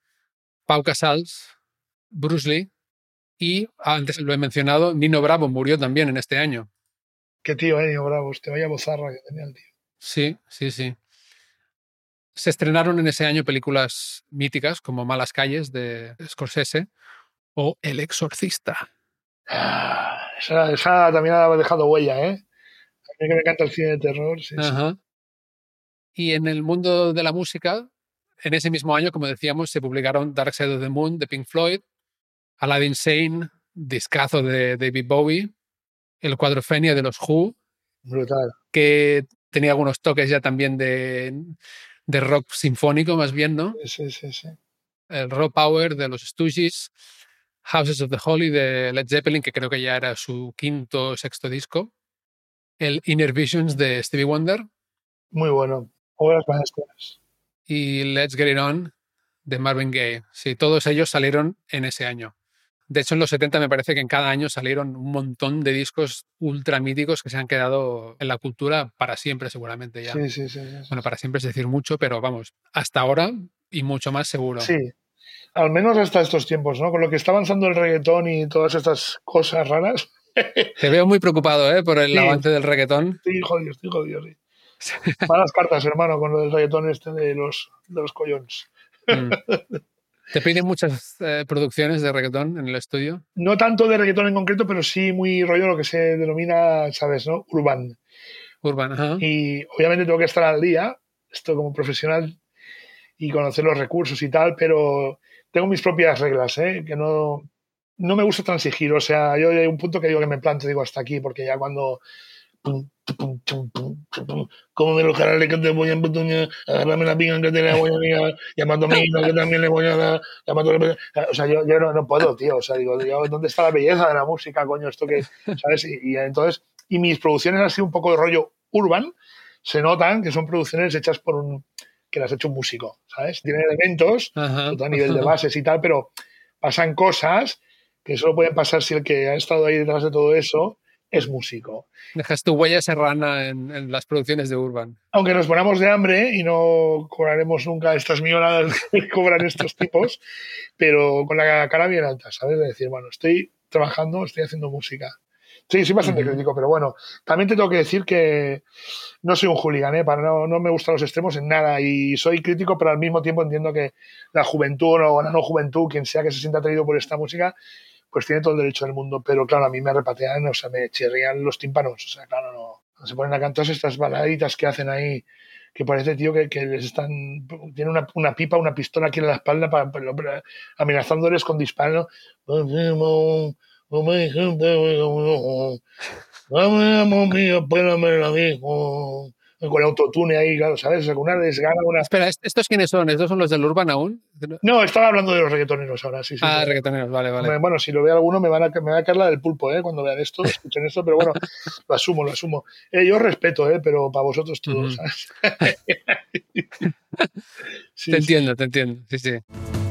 [SPEAKER 1] Pau Casals, Bruce Lee y, antes lo he mencionado, Nino Bravo murió también en este año.
[SPEAKER 3] Qué tío, eh, Nino Bravo. Te vaya bozarra que tenía el tío.
[SPEAKER 1] Sí, sí, sí. Se estrenaron en ese año películas míticas como Malas Calles de Scorsese o El Exorcista.
[SPEAKER 3] Ah, Esa, esa también ha dejado huella, ¿eh? A mí que me encanta el cine de terror. Sí, sí.
[SPEAKER 1] Ajá. Y en el mundo de la música, en ese mismo año, como decíamos, se publicaron Dark Side of the Moon de Pink Floyd, Aladdin Sane, discazo de David Bowie, El Cuadrofenia de los Who,
[SPEAKER 3] Brutal.
[SPEAKER 1] que tenía algunos toques ya también de, de rock sinfónico, más bien, ¿no?
[SPEAKER 3] Sí, sí, sí.
[SPEAKER 1] El Raw Power de los Stooges, Houses of the Holy de Led Zeppelin, que creo que ya era su quinto o sexto disco, el Inner Visions de Stevie Wonder
[SPEAKER 3] Muy bueno. Obras maestras.
[SPEAKER 1] y Let's Get It On de Marvin Gaye. Sí, todos ellos salieron en ese año. De hecho, en los 70 me parece que en cada año salieron un montón de discos ultra míticos que se han quedado en la cultura para siempre, seguramente ya.
[SPEAKER 3] Sí, sí, sí. sí, sí.
[SPEAKER 1] Bueno, para siempre es decir mucho, pero vamos, hasta ahora y mucho más seguro.
[SPEAKER 3] Sí. Al menos hasta estos tiempos, ¿no? Con lo que está avanzando el reggaetón y todas estas cosas raras.
[SPEAKER 1] Te veo muy preocupado ¿eh? por el
[SPEAKER 3] Sí.
[SPEAKER 1] avance del reggaetón.
[SPEAKER 3] Estoy jodido, estoy jodido, sí. Malas cartas, hermano, con lo del reggaetón este de los, de los collones.
[SPEAKER 1] Mm. ¿Te piden muchas eh, producciones de reggaetón en el estudio?
[SPEAKER 3] No tanto de reggaetón en concreto, pero sí muy rollo lo que se denomina, ¿sabes, no? Urban.
[SPEAKER 1] Urban, ajá.
[SPEAKER 3] Y obviamente tengo que estar al día, esto como profesional, y conocer los recursos y tal, pero tengo mis propias reglas, ¿eh? Que no, no me gusta transigir. O sea, yo hay un punto que digo que me planto, digo hasta aquí, porque ya cuando. pum, Cómeme los canales que te voy a embutuñar, agárrame la pinga que te la voy a dar, llamando a mi que también le voy a dar, llamando a... O sea, yo, yo no, no puedo, tío. O sea, digo, ¿dónde está la belleza de la música, coño? Esto que, ¿sabes? Y, y entonces, y mis producciones han sido un poco de rollo urban, se notan que son producciones hechas por un que las ha hecho un músico, ¿sabes? Tienen elementos
[SPEAKER 1] Ajá.
[SPEAKER 3] a nivel de bases y tal, pero pasan cosas que solo pueden pasar si el que ha estado ahí detrás de todo eso es músico.
[SPEAKER 1] Dejas tu huella serrana en, en las producciones de Urban.
[SPEAKER 3] Aunque nos ponamos de hambre y no cobraremos nunca estas millonadas que cobran estos tipos, pero con la cara bien alta, ¿sabes? De decir, bueno, estoy trabajando, estoy haciendo música. Sí, soy bastante crítico, pero bueno, también te tengo que decir que no soy un hooligan, ¿eh? Para no, no me gustan los extremos en nada y soy crítico, pero al mismo tiempo entiendo que la juventud o la no juventud, quien sea que se sienta atraído por esta música, pues tiene todo el derecho del mundo, pero claro, a mí me repatean, o sea, me chirrían los tímpanos, o sea, claro, no. Se ponen a cantar estas baladitas que hacen ahí, que parece, tío, que, que les están. Tiene una, una pipa, una pistola aquí en la espalda, para, para- para- amenazándoles con disparos. Con el autotune ahí, claro, ¿sabes? Con una desgana, una.
[SPEAKER 1] Espera, ¿est- ¿estos quiénes son? ¿Estos son los del Urban aún?
[SPEAKER 3] No, estaba hablando de los reggaetoneros ahora, sí, sí.
[SPEAKER 1] Ah, reggaetoneros, vale, vale.
[SPEAKER 3] Bueno, si lo ve alguno me, van a, me va a caer la del pulpo, ¿eh? Cuando vean esto, escuchen esto, pero bueno, lo asumo, lo asumo. Eh, yo respeto, ¿eh? Pero para vosotros todos. ¿sabes? Sí,
[SPEAKER 1] te
[SPEAKER 3] sí.
[SPEAKER 1] entiendo, te entiendo. Sí, sí.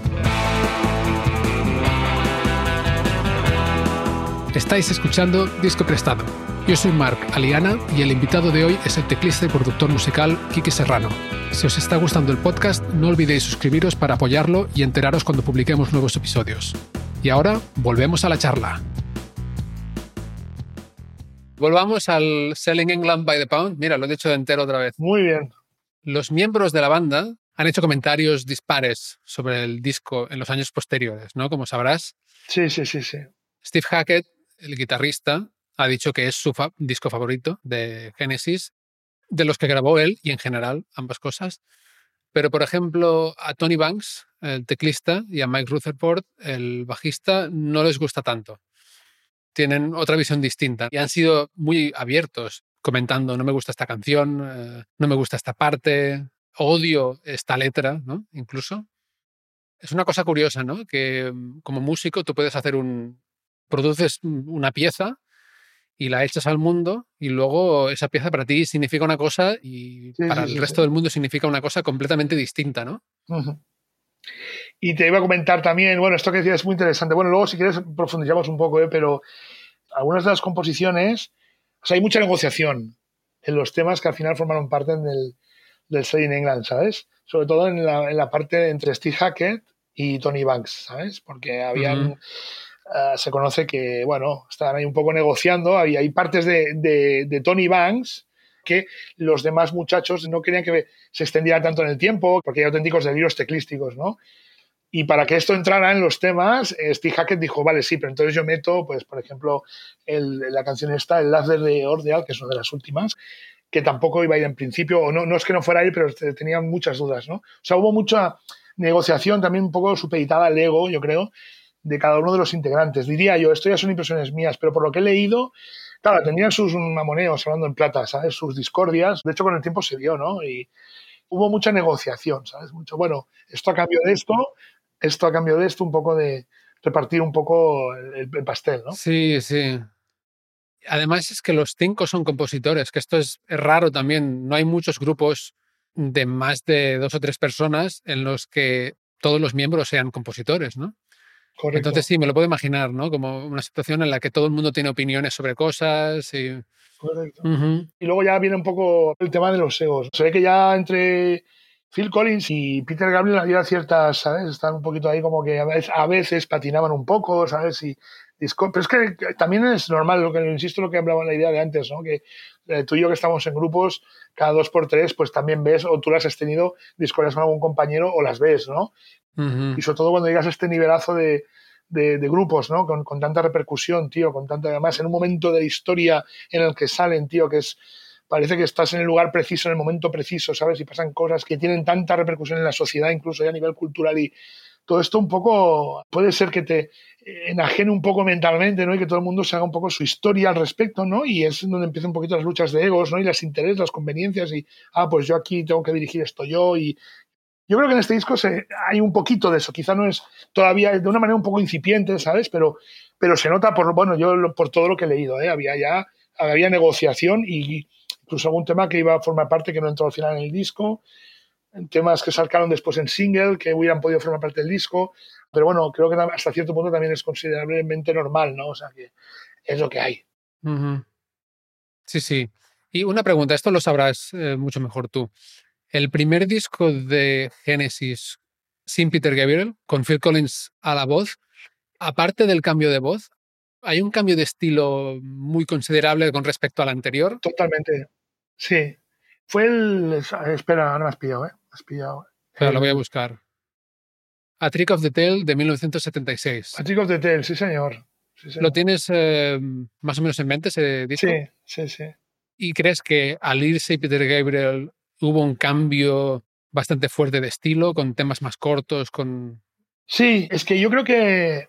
[SPEAKER 1] Estáis escuchando Disco Prestado, Yo soy Mark Aliana y el invitado de hoy es el teclista y productor musical Kike Serrano. Si os está gustando el podcast, no olvidéis suscribiros para apoyarlo y enteraros cuando publiquemos nuevos episodios. Y ahora, volvemos a la charla. Volvamos al Selling England by the Pound. Mira, lo he dicho de entero otra vez.
[SPEAKER 3] Muy bien.
[SPEAKER 1] Los miembros de la banda han hecho comentarios dispares sobre el disco en los años posteriores, ¿no? Como sabrás.
[SPEAKER 3] Sí, sí, sí, sí.
[SPEAKER 1] Steve Hackett, el guitarrista, ha dicho que es su disco favorito de Genesis, de los que grabó él y en general ambas cosas. Pero, por ejemplo, a Tony Banks, el teclista, y a Mike Rutherford, el bajista, no les gusta tanto. Tienen otra visión distinta y han sido muy abiertos comentando, no me gusta esta canción, eh, no me gusta esta parte, odio esta letra, ¿no? Incluso. Es una cosa curiosa, ¿no? Que mm, como músico tú puedes hacer un... produces una pieza y la echas al mundo y luego esa pieza para ti significa una cosa y para el resto del mundo significa una cosa completamente distinta, ¿no?
[SPEAKER 3] Y te iba a comentar también, bueno, esto que decías es muy interesante. Bueno, luego si quieres profundizamos un poco, ¿eh? pero algunas de las composiciones, o sea, hay mucha negociación en los temas que al final formaron parte del, del in England, ¿sabes? Sobre todo en la, en la, parte entre Steve Hackett y Tony Banks, ¿sabes? Porque habían... Eh, se conoce que, bueno, estaban ahí un poco negociando, había hay partes de, de, Tony Banks que los demás muchachos no querían que se extendiera tanto en el tiempo, porque hay auténticos delirios teclísticos, ¿no? Y para que esto entrara en los temas, eh, Steve Hackett dijo, vale, sí, pero entonces yo meto, pues, por ejemplo, el, la canción esta, el Lazer de Ordeal, que es una de las últimas, que tampoco iba a ir en principio, o no, no es que no fuera a ir, pero tenían muchas dudas, ¿no? O sea, hubo mucha negociación también un poco supeditada al ego, yo creo, de cada uno de los integrantes. Diría yo, esto ya son impresiones mías, pero por lo que he leído, claro, tenían sus mamoneos, hablando en plata, ¿sabes? Sus discordias. De hecho, con el tiempo se vio, ¿no? Y hubo mucha negociación, ¿sabes? Mucho, bueno, esto a cambio de esto, esto a cambio de esto, un poco de repartir un poco el, pastel, ¿no?
[SPEAKER 1] Sí, sí. Además es que los cinco son compositores, que esto es raro también. No hay muchos grupos de más de dos o tres personas en los que todos los miembros sean compositores, ¿no? Entonces sí, me lo puedo imaginar, ¿no? Como una situación en la que todo el mundo tiene opiniones sobre cosas y...
[SPEAKER 3] Correcto. Y luego ya viene un poco el tema de los egos. Se ve que ya entre Phil Collins y Peter Gabriel había ciertas, ¿sabes? Están un poquito ahí como que a veces, patinaban un poco, ¿sabes? Y pero es que también es normal, lo que insisto, lo que hablaba en la idea de antes, ¿no? Que eh, tú y yo que estamos en grupos, cada dos por tres, pues también ves, o tú las has tenido discordias con algún compañero, o las ves, ¿no? Y sobre todo cuando llegas a este nivelazo de, de, grupos, ¿no? Con, con, tanta repercusión, tío, con tanta, además, en un momento de historia en el que salen, tío, que es, parece que estás en el lugar preciso, en el momento preciso, ¿sabes? Y pasan cosas que tienen tanta repercusión en la sociedad, incluso ya a nivel cultural y todo esto un poco puede ser que te enajene un poco mentalmente, ¿no? Y que todo el mundo se haga un poco su historia al respecto, ¿no? Y es donde empiezan un poquito las luchas de egos, ¿no? Y las intereses, las conveniencias y, ah, pues yo aquí tengo que dirigir esto yo y, yo creo que en este disco se, hay un poquito de eso. Quizá no es todavía de una manera un poco incipiente, ¿sabes? Pero, pero se nota por, bueno, yo por todo lo que he leído, ¿eh? Había ya, había negociación y incluso algún tema que iba a formar parte que no entró al final en el disco. Temas que salcaron después en single, que hubieran podido formar parte del disco. Pero bueno, creo que hasta cierto punto también es considerablemente normal, ¿no? O sea, que es lo que hay.
[SPEAKER 1] Sí, sí. Y una pregunta, esto lo sabrás eh, mucho mejor tú. El primer disco de Genesis sin Peter Gabriel, con Phil Collins a la voz, aparte del cambio de voz, ¿hay un cambio de estilo muy considerable con respecto al anterior?
[SPEAKER 3] Totalmente. Sí. Fue el. Espera, no me has pillado, ¿eh? Me has pillado.
[SPEAKER 1] Pero lo voy a buscar. A Trick of the Tail de 1976.
[SPEAKER 3] A Trick of the Tail, sí, señor.
[SPEAKER 1] ¿Lo tienes eh, más o menos en mente ese disco?
[SPEAKER 3] Sí, sí, sí.
[SPEAKER 1] ¿Y crees que al irse Peter Gabriel hubo un cambio bastante fuerte de estilo, con temas más cortos, con...
[SPEAKER 3] Sí, es que yo creo que,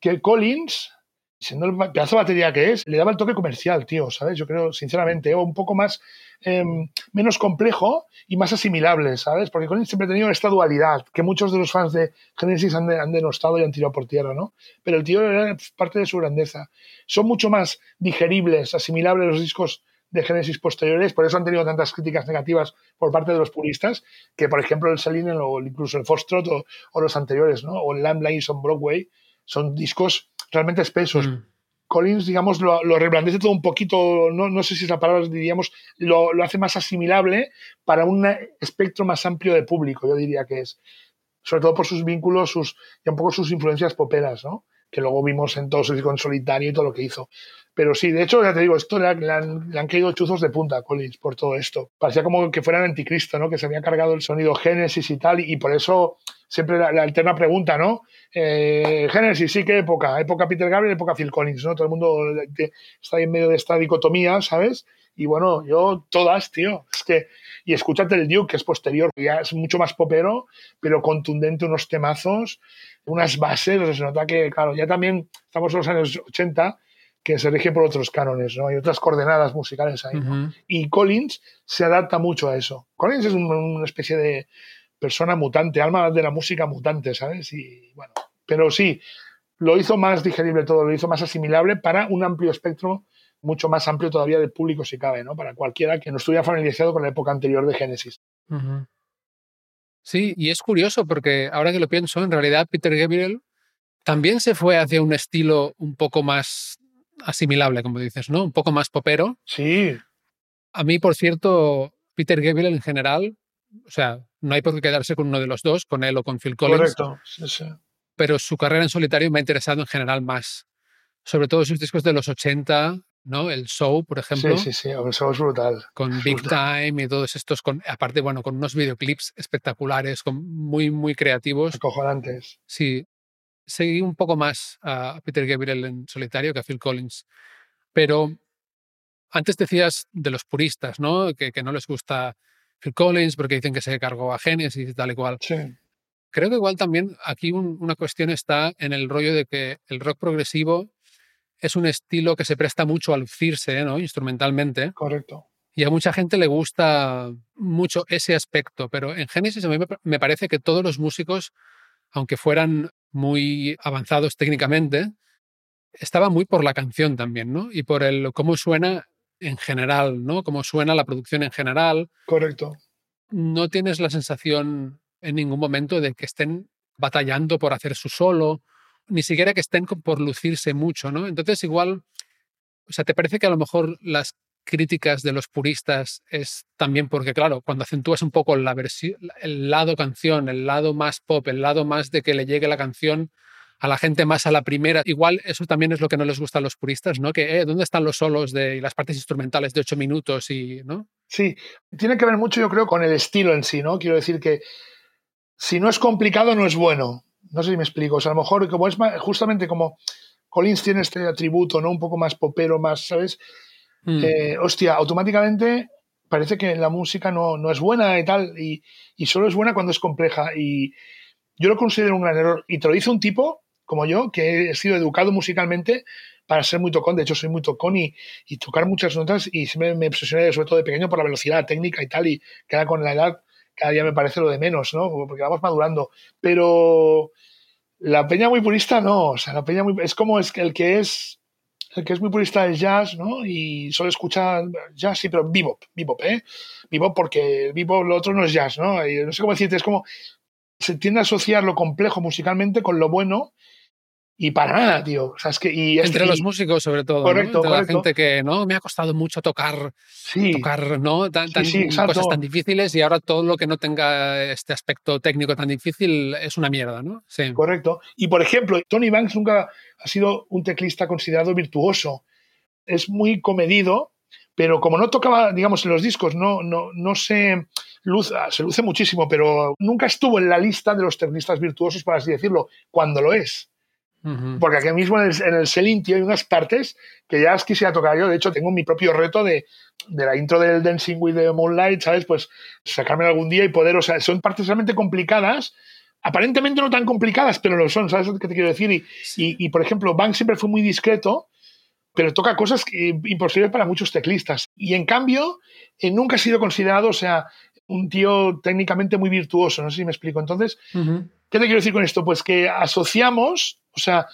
[SPEAKER 3] que Collins, siendo el pedazo de batería que es, le daba el toque comercial, tío, ¿sabes? Yo creo, sinceramente, o un poco más, em, menos complejo y más asimilable, ¿sabes? Porque Collins siempre ha tenido esta dualidad que muchos de los fans de Genesis han, han denostado y han tirado por tierra, ¿no? Pero el tío era parte de su grandeza. Son mucho más digeribles, asimilables los discos de Génesis posteriores, por eso han tenido tantas críticas negativas por parte de los puristas, que por ejemplo el Selene o incluso el Foxtrot o, o, los anteriores, ¿no? O el Lamb Lines on Broadway, son discos realmente espesos. Mm. Collins, digamos, lo, lo reblandece todo un poquito, no, no sé si es la palabra, diríamos, lo, lo, hace más asimilable para un espectro más amplio de público, yo diría que es. Sobre todo por sus vínculos, sus, y un poco sus influencias poperas, ¿no? Que luego vimos en todo su disco en solitario y todo lo que hizo. Pero sí, de hecho, ya te digo, esto le, han, le han, caído chuzos de punta a Collins por todo esto. Parecía como que fuera el anticristo, ¿no? Que se había cargado el sonido Génesis y tal, y, por eso siempre la, la, alterna pregunta, ¿no? Eh, Génesis, sí, ¿qué época? Época Peter Gabriel, época Phil Collins, ¿no? Todo el mundo está ahí en medio de esta dicotomía, ¿sabes? Y bueno, yo todas, tío. Es que, y escúchate el Duke, que es posterior, que ya es mucho más popero, pero contundente, unos temazos, unas bases, se nota que, claro, ya también estamos en los años 80 que se rige por otros cánones, ¿no? Hay otras coordenadas musicales ahí, ¿no? uh -huh. Y Collins se adapta mucho a eso. Collins es un, una especie de persona mutante, alma de la música mutante, ¿sabes? Y bueno, pero sí, lo hizo más digerible todo, lo hizo más asimilable para un amplio espectro, mucho más amplio todavía de público si cabe, ¿no? Para cualquiera que no estuviera familiarizado con la época anterior de Génesis.
[SPEAKER 1] Uh -huh. Sí, y es curioso porque ahora que lo pienso, en realidad Peter Gabriel también se fue hacia un estilo un poco más asimilable, como dices, ¿no? Un poco más popero.
[SPEAKER 3] Sí.
[SPEAKER 1] A mí, por cierto, Peter Gabriel en general, o sea, no hay por qué quedarse con uno de los dos, con él o con Phil Collins.
[SPEAKER 3] Correcto, sí, sí.
[SPEAKER 1] Pero su carrera en solitario me ha interesado en general más. Sobre todo sus discos de los 80, ¿no? El Show, por ejemplo.
[SPEAKER 3] Sí, sí, sí, el Show es brutal.
[SPEAKER 1] Con
[SPEAKER 3] es
[SPEAKER 1] Big
[SPEAKER 3] brutal.
[SPEAKER 1] Time y todos estos, con, aparte, bueno, con unos videoclips espectaculares, con muy, muy creativos.
[SPEAKER 3] Acojonantes.
[SPEAKER 1] Sí, seguí un poco más a Peter Gabriel en solitario que a Phil Collins. Pero antes decías de los puristas, ¿no? Que, que no les gusta Phil Collins porque dicen que se cargó a Genesis y tal y cual.
[SPEAKER 3] Sí.
[SPEAKER 1] Creo que igual también aquí un, una cuestión está en el rollo de que el rock progresivo es un estilo que se presta mucho a lucirse, ¿no? Instrumentalmente.
[SPEAKER 3] Correcto.
[SPEAKER 1] Y a mucha gente le gusta mucho ese aspecto, pero en Genesis a mí me parece que todos los músicos, aunque fueran muy avanzados técnicamente, estaba muy por la canción también, ¿no? Y por el cómo suena en general, ¿no? Cómo suena la producción en general.
[SPEAKER 3] Correcto.
[SPEAKER 1] No tienes la sensación en ningún momento de que estén batallando por hacer su solo, ni siquiera que estén por lucirse mucho, ¿no? Entonces igual, o sea, ¿te parece que a lo mejor las críticas de los puristas es también porque, claro, cuando acentúas un poco la el lado canción, el lado más pop, el lado más de que le llegue la canción a la gente más a la primera, igual eso también es lo que no les gusta a los puristas, ¿no? Que, eh, ¿dónde están los solos de, y las partes instrumentales de ocho minutos y, ¿no?
[SPEAKER 3] Sí, tiene que ver mucho, yo creo, con el estilo en sí, ¿no? Quiero decir que si no es complicado, no es bueno. No sé si me explico. O sea, a lo mejor, como es justamente como Collins tiene este atributo, ¿no? Un poco más popero, más, ¿sabes? Mm. Eh, hostia, automáticamente parece que la música no, no es buena y tal, y, y, solo es buena cuando es compleja. Y yo lo considero un gran error. Y te lo dice un tipo como yo, que he sido educado musicalmente para ser muy tocón. De hecho, soy muy tocón y, y tocar muchas notas y siempre me obsesioné, sobre todo de pequeño, por la velocidad técnica y tal, y ahora con la edad cada día me parece lo de menos, ¿no? Porque vamos madurando. Pero la peña muy purista no, o sea, la peña muy, es como es el que es el que es muy purista del jazz, ¿no? Y solo escucha jazz, sí, pero bebop, bebop, ¿eh? Bebop porque el bebop lo otro no es jazz, ¿no? Y no sé cómo decirte, es como se tiende a asociar lo complejo musicalmente con lo bueno y para nada, tío. O sea, es que, y
[SPEAKER 1] Entre
[SPEAKER 3] y,
[SPEAKER 1] los músicos, sobre todo.
[SPEAKER 3] Correcto,
[SPEAKER 1] ¿no? Entre
[SPEAKER 3] correcto.
[SPEAKER 1] la gente que no me ha costado mucho tocar,
[SPEAKER 3] sí.
[SPEAKER 1] tocar ¿no? Tan, tan,
[SPEAKER 3] sí, sí,
[SPEAKER 1] cosas tan difíciles y ahora todo lo que no tenga este aspecto técnico tan difícil es una mierda, ¿no? Sí.
[SPEAKER 3] Correcto. Y por ejemplo, Tony Banks nunca ha sido un teclista considerado virtuoso. Es muy comedido, pero como no tocaba, digamos, en los discos, no, no, no se luce, se luce muchísimo, pero nunca estuvo en la lista de los teclistas virtuosos, por así decirlo, cuando lo es. Uh -huh. Porque aquí mismo en el, en el Selin, tío, hay unas partes que ya quisiera tocar yo. De hecho, tengo mi propio reto de, de la intro del Dancing with the Moonlight, ¿sabes? Pues sacarme algún día y poder, o sea, son partes realmente complicadas, aparentemente no tan complicadas, pero lo son, ¿sabes lo que te quiero decir? Y, sí. y, y por ejemplo, Bank siempre fue muy discreto, pero toca cosas que, imposibles para muchos teclistas. Y en cambio, eh, nunca ha sido considerado, o sea, un tío técnicamente muy virtuoso, no sé si me explico. Entonces, uh -huh. ¿Qué te quiero decir con esto? Pues que asociamos, o sea,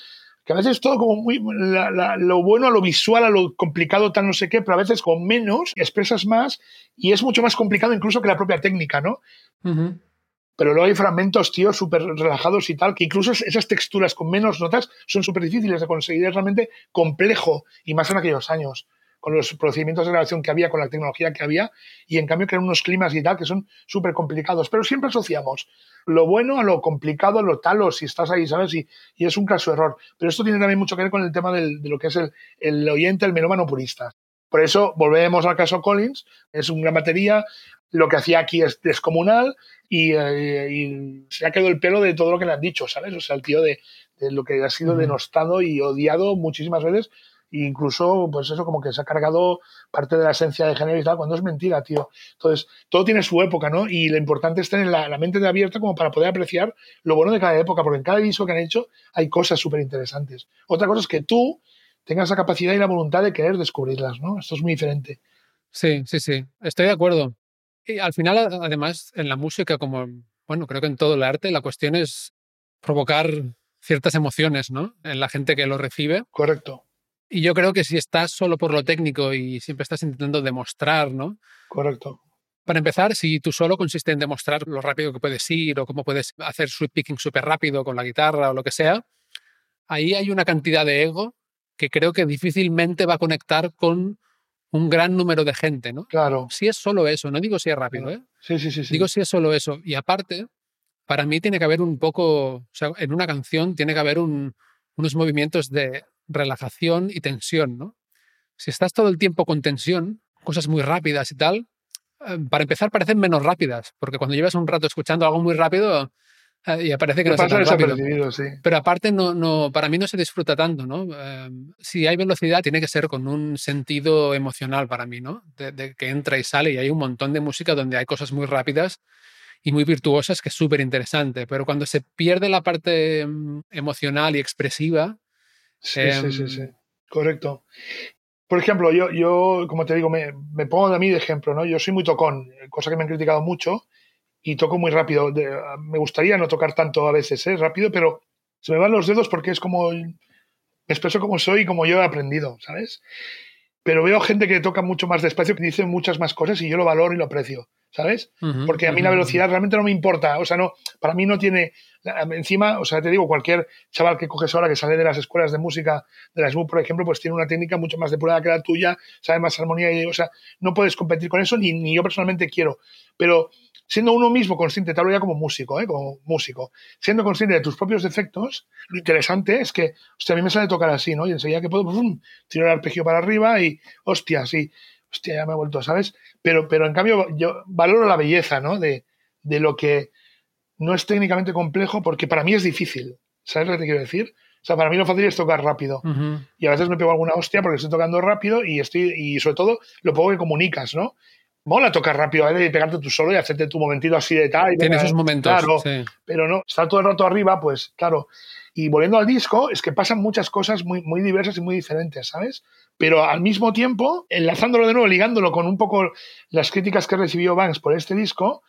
[SPEAKER 3] que a veces todo como muy, la, la, lo bueno a lo visual, a lo complicado, tal no sé qué, pero a veces con menos expresas más y es mucho más complicado incluso que la propia técnica, ¿no?
[SPEAKER 1] Uh -huh.
[SPEAKER 3] pero luego hay fragmentos, tío, súper relajados y tal, que incluso esas texturas con menos notas son súper difíciles de conseguir. Es realmente complejo, y más en aquellos años, con los procedimientos de grabación que había, con la tecnología que había, y en cambio crean unos climas y tal que son súper complicados. Pero siempre asociamos lo bueno a lo complicado, a lo tal, o si estás ahí, ¿sabes? Y, y es un caso error. Pero esto tiene también mucho que ver con el tema del, de lo que es el, el oyente, el melómano purista. Por eso volvemos al caso Collins, es una gran batería, lo que hacía aquí es descomunal eh, y, se ha quedado el pelo de todo lo que le han dicho, ¿sabes? O sea, el tío de, lo que ha sido denostado y odiado muchísimas veces, e incluso, pues eso, como que se ha cargado parte de la esencia de género y tal, cuando es mentira, tío. Entonces, todo tiene su época, ¿no? Y lo importante es tener la, mente de abierta como para poder apreciar lo bueno de cada época, porque en cada disco que han hecho hay cosas súper interesantes. Otra cosa es que tú tengas la capacidad y la voluntad de querer descubrirlas, ¿no? Esto es muy diferente.
[SPEAKER 1] Sí, sí, sí, estoy de acuerdo. Y al final, además, en la música, como, bueno, creo que en todo el arte, la cuestión es provocar ciertas emociones, ¿no? En la gente que lo recibe.
[SPEAKER 3] Correcto.
[SPEAKER 1] Y yo creo que si estás solo por lo técnico y siempre estás intentando demostrar, ¿no?
[SPEAKER 3] Correcto.
[SPEAKER 1] Para empezar, si tú solo consiste en demostrar lo rápido que puedes ir o cómo puedes hacer sweep picking súper rápido con la guitarra o lo que sea, ahí hay una cantidad de ego que creo que difícilmente va a conectar con un gran número de gente, ¿no?
[SPEAKER 3] Claro.
[SPEAKER 1] Si es solo eso, no digo si es rápido, ¿eh?
[SPEAKER 3] Sí, sí, sí, sí.
[SPEAKER 1] Digo si es solo eso. Y aparte, para mí tiene que haber un poco, o sea, en una canción tiene que haber unos movimientos de relajación y tensión, ¿no? Si estás todo el tiempo con tensión, cosas muy rápidas y tal, eh, para empezar parecen menos rápidas, porque cuando llevas un rato escuchando algo muy rápido, Ah, y parece que no
[SPEAKER 3] pasa
[SPEAKER 1] tan rápido. Pero aparte, no, no, para mí no se disfruta tanto, ¿no? Em, si hay velocidad, tiene que ser con un sentido emocional para mí, ¿no? De, que entra y sale. Y hay un montón de música donde hay cosas muy rápidas y muy virtuosas que es súper interesante. Pero cuando se pierde la parte em, emocional y expresiva.
[SPEAKER 3] Sí, sí, sí, sí. Em, Correcto. Por ejemplo, yo, yo como te digo, me, pongo de mí de ejemplo, ¿no? Yo soy muy tocón, cosa que me han criticado mucho y toco muy rápido. me gustaría no tocar tanto a veces, ¿eh? rápido, pero se me van los dedos porque es como me expreso como soy y como yo he aprendido, ¿sabes? Pero veo gente que toca mucho más despacio, que dice muchas más cosas y yo lo valoro y lo aprecio, ¿sabes? Porque a mí la velocidad realmente no me importa, o sea, no, para mí no tiene, encima, o sea, te digo, cualquier chaval que coges ahora que sale de las escuelas de música, de la SMU, por ejemplo, pues tiene una técnica mucho más depurada que la tuya, sabe más armonía y, o sea, no puedes competir con eso, ni, ni yo personalmente quiero, pero siendo uno mismo consciente, te hablo ya como músico, ¿eh? como músico, siendo consciente de tus propios defectos, lo interesante es que, hostia, a mí me sale tocar así, ¿no? Y enseguida que puedo, tirar el arpegio para arriba y, hostia, sí, hostia, ya me he vuelto, ¿sabes? Pero, pero en cambio, yo valoro la belleza, ¿no? De, de lo que no es técnicamente complejo, porque para mí es difícil, ¿sabes lo que te quiero decir? O sea, para mí lo fácil es tocar rápido. Y a veces me pego alguna hostia porque estoy tocando rápido y estoy, y sobre todo, lo poco que comunicas, ¿no? mola tocar rápido, ¿eh? y pegarte tú solo y hacerte tu momentito así de tal.
[SPEAKER 1] Tiene esos momentos.
[SPEAKER 3] Claro, pero no, estar todo el rato arriba, pues claro. Y volviendo al disco, es que pasan muchas cosas muy, muy diversas y muy diferentes, ¿sabes? Pero al mismo tiempo, enlazándolo de nuevo, ligándolo con un poco las críticas que recibió Banks por este disco,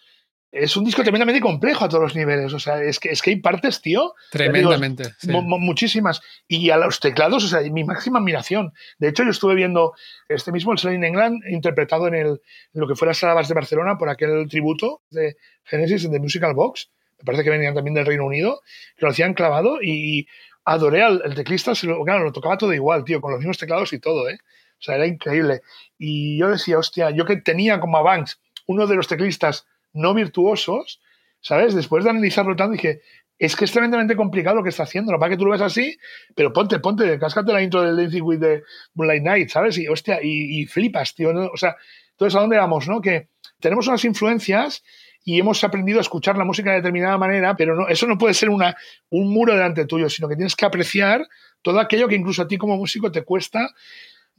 [SPEAKER 3] es un disco tremendamente complejo a todos los niveles. O sea, es que, es que hay partes, tío.
[SPEAKER 1] Tremendamente.
[SPEAKER 3] Muchísimas. Y a los teclados, o sea, mi máxima admiración. De hecho, yo estuve viendo este mismo, el Selling England, interpretado en, el, en lo que fue las salas de Barcelona por aquel tributo de Genesis de Musical Box. Me parece que venían también del Reino Unido, que lo hacían clavado y adoré al el teclista. Se lo, claro, lo tocaba todo igual, tío, con los mismos teclados y todo, ¿eh? O sea, era increíble. Y yo decía, hostia, yo que tenía como a Banks uno de los teclistas no virtuosos, ¿sabes? Después de analizarlo tanto, dije, es que es tremendamente complicado lo que está haciendo. Lo para que tú lo ves así, pero ponte, ponte, cáscate la intro del Dancing with the Moonlight Night, ¿sabes? Y hostia, y, flipas, tío. O sea, entonces, ¿a dónde vamos, no? Que tenemos unas influencias y hemos aprendido a escuchar la música de determinada manera, pero no, eso no puede ser una, un muro delante tuyo, sino que tienes que apreciar todo aquello que incluso a ti como músico te cuesta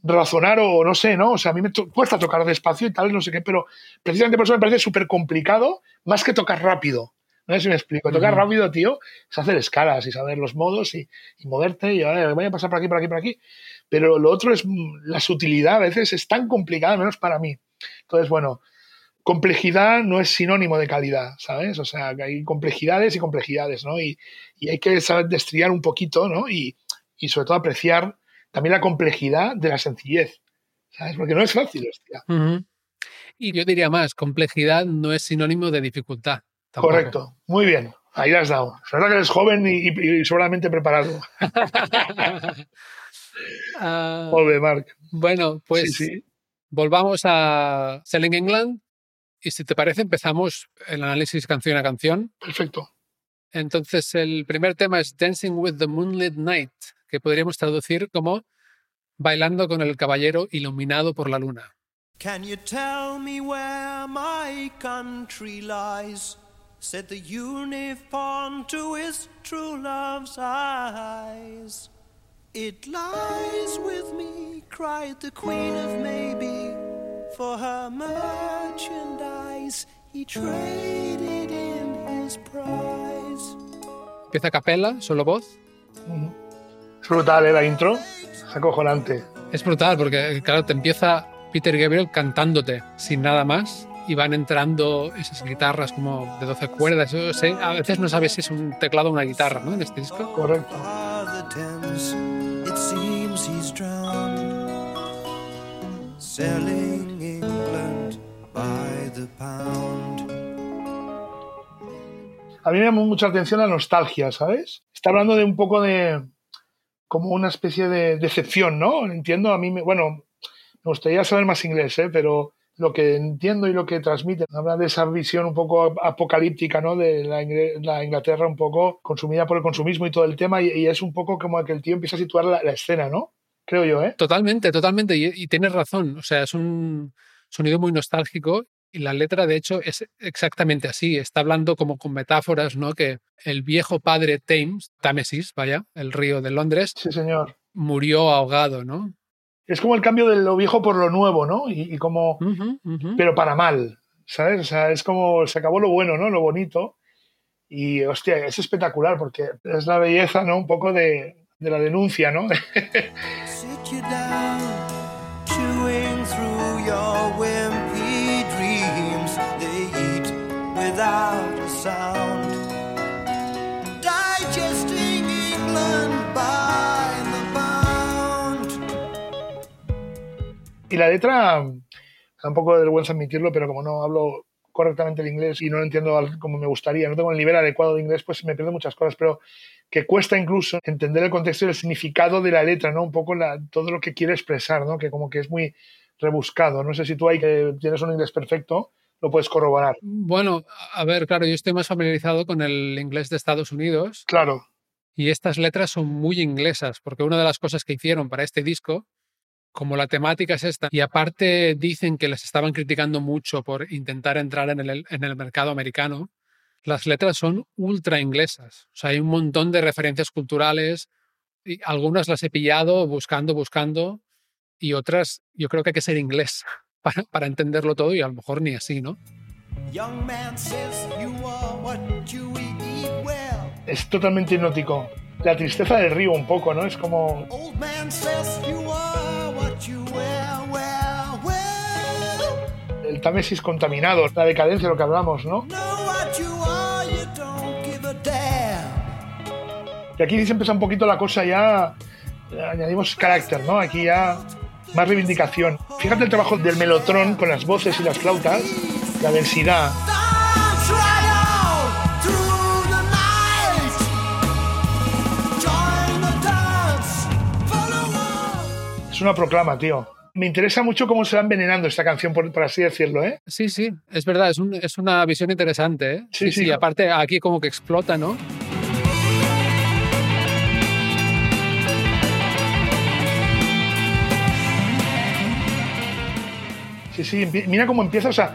[SPEAKER 3] razonar o no sé, ¿no? O sea, a mí me cuesta tocar despacio y tal, no sé qué, pero precisamente por eso me parece súper complicado, más que tocar rápido. No sé si me explico. Tocar rápido, tío, es hacer escalas y saber los modos y, moverte y a ver, voy a pasar por aquí, por aquí, por aquí. Pero lo otro es mm, la sutilidad, a veces es tan complicada, menos para mí. Entonces, bueno, complejidad no es sinónimo de calidad, ¿sabes? O sea, que hay complejidades y complejidades, ¿no? Y, y hay que saber destriar un poquito, ¿no? Y, y sobre todo apreciar también la complejidad de la sencillez, ¿sabes? Porque no es fácil, hostia.
[SPEAKER 1] Y yo diría más, complejidad no es sinónimo de dificultad tampoco.
[SPEAKER 3] Correcto, muy bien. Ahí la has dado. Es verdad que eres joven y, y, sobradamente preparado.
[SPEAKER 1] Ah,
[SPEAKER 3] Muy bien, Marc.
[SPEAKER 1] bueno, pues
[SPEAKER 3] sí, sí.
[SPEAKER 1] volvamos a Selling England y si te parece empezamos el análisis canción a canción.
[SPEAKER 3] Perfecto.
[SPEAKER 1] Entonces el primer tema es Dancing with the Moonlit Night, que podríamos traducir como Bailando con el caballero iluminado por la luna.
[SPEAKER 2] Can you tell me where my country lies? Said the unicorn to his true love's eyes. It lies with me, cried the queen of Maybe. For her merchandise, he traded in his prize.
[SPEAKER 1] Empieza a capela, solo voz.
[SPEAKER 3] Es brutal, ¿eh? La intro. Es acojonante.
[SPEAKER 1] Es brutal porque, claro, te empieza Peter Gabriel cantándote sin nada más y van entrando esas guitarras como de 12 cuerdas. Yo sé, a veces no sabes si es un teclado o una guitarra, ¿no? En este disco.
[SPEAKER 3] Correcto.
[SPEAKER 2] Are the pound.
[SPEAKER 3] A mí me llamó mucha atención la nostalgia, ¿sabes? Está hablando de un poco de. como una especie de decepción, ¿no? Entiendo, a mí, me, bueno, me gustaría saber más inglés, ¿eh? Pero lo que entiendo y lo que transmite habla de esa visión un poco apocalíptica, ¿no? De la, Ingl- la Inglaterra un poco consumida por el consumismo y todo el tema, y, y es un poco como que el tío empieza a situar la, la escena, ¿no? Creo yo, ¿eh?
[SPEAKER 1] Totalmente, totalmente. Y, y tienes razón. O sea, es un sonido muy nostálgico y la letra, de hecho, es exactamente así. Está hablando como con metáforas, ¿no? Que el viejo padre Thames, Támesis, vaya, el río de Londres,
[SPEAKER 3] Sí, señor.
[SPEAKER 1] murió ahogado, ¿no?
[SPEAKER 3] Es como el cambio de lo viejo por lo nuevo, ¿no? Y, y como.
[SPEAKER 1] Ujú, ujú.
[SPEAKER 3] pero para mal, ¿sabes? O sea, es como se acabó lo bueno, ¿no? Lo bonito. Y, hostia, es espectacular porque es la belleza, ¿no? Un poco de, de la denuncia, ¿no?
[SPEAKER 2] Sit you down, chewing through your wimpy without a sound, digesting England by the pound.
[SPEAKER 3] y la letra, da un poco de vergüenza admitirlo, pero como no hablo correctamente el inglés y no lo entiendo como me gustaría, no tengo el nivel adecuado de inglés, pues me pierdo muchas cosas, pero que cuesta incluso entender el contexto y el significado de la letra, ¿no? Un poco la, todo lo que quiere expresar, ¿no? Que como que es muy rebuscado. No sé si tú ahí que tienes un inglés perfecto, lo puedes corroborar.
[SPEAKER 1] Bueno, a ver, claro, yo estoy más familiarizado con el inglés de Estados Unidos
[SPEAKER 3] Claro,
[SPEAKER 1] y estas letras son muy inglesas, porque una de las cosas que hicieron para este disco, como la temática es esta, y aparte dicen que les estaban criticando mucho por intentar entrar en el, en el mercado americano, las letras son ultra inglesas. O sea, hay un montón de referencias culturales y algunas las he pillado buscando, buscando, y otras yo creo que hay que ser inglés para, para entenderlo todo y a lo mejor ni así, ¿no?
[SPEAKER 2] Young man says you are what you eat well.
[SPEAKER 3] es totalmente hipnótico. La tristeza del río un poco, ¿no? Es como
[SPEAKER 2] Old man says you are what you wear, well, well.
[SPEAKER 3] el Támesis contaminado, la decadencia, lo que hablamos, ¿no?
[SPEAKER 2] Know what you are, you don't give a damn.
[SPEAKER 3] Y aquí se empieza un poquito la cosa ya, eh, añadimos carácter, ¿no? Aquí ya más reivindicación. Fíjate el trabajo del melotrón con las voces y las flautas, la densidad. Es una proclama, tío. Me interesa mucho cómo se va envenenando esta canción, por, por así decirlo, ¿eh?
[SPEAKER 1] Sí, sí, es verdad, es, un- es una visión interesante. ¿eh?
[SPEAKER 3] Sí, sí.
[SPEAKER 1] aparte aquí como que explota, ¿no?
[SPEAKER 3] Sí, sí, mira cómo empieza, o sea,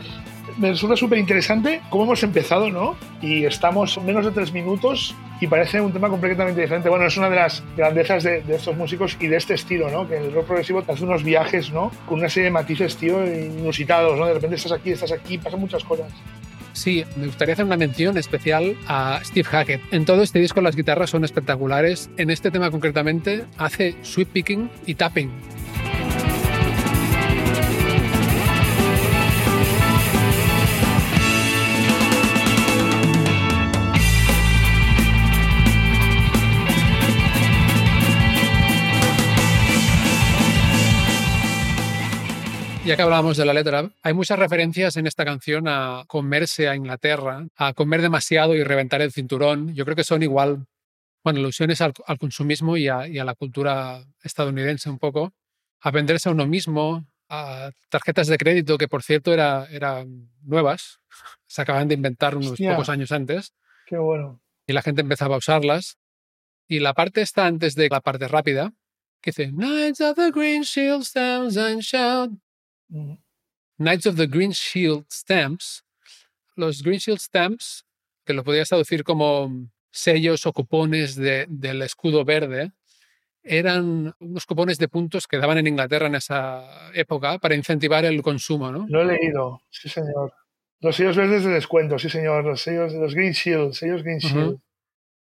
[SPEAKER 3] me resulta súper interesante cómo hemos empezado, ¿no? Y estamos menos de tres minutos y parece un tema completamente diferente. Bueno, es una de las grandezas de, de estos músicos y de este estilo, ¿no? Que el rock progresivo te hace unos viajes, ¿no? Con una serie de matices, tío, inusitados, ¿no? De repente estás aquí, estás aquí, pasan muchas cosas.
[SPEAKER 1] Sí, me gustaría hacer una mención especial a Steve Hackett. En todo este disco las guitarras son espectaculares. En este tema concretamente hace sweep picking y tapping. Ya que hablábamos de la letra, hay muchas referencias en esta canción a comerse a Inglaterra, a comer demasiado y reventar el cinturón. Yo creo que son igual, bueno, alusiones al, al consumismo y a, y a la cultura estadounidense un poco, a venderse a uno mismo, a tarjetas de crédito que, por cierto, era, eran nuevas, se acaban de inventar unos
[SPEAKER 3] Hostia.
[SPEAKER 1] pocos años antes
[SPEAKER 3] Qué bueno.
[SPEAKER 1] y la gente empezaba a usarlas. Y la parte está antes de la parte rápida, que dice, Knights of the Green Shield Stamps and Shout. Knights of the Green Shield Stamps. Los Green Shield Stamps, que lo podías traducir como sellos o cupones de- del escudo verde, eran unos cupones de puntos que daban en Inglaterra en esa época para incentivar el consumo, ¿no?
[SPEAKER 3] Lo he leído, sí señor. Los sellos verdes de descuento, sí señor. Los sellos, los Green Shield, sellos Green. Shield.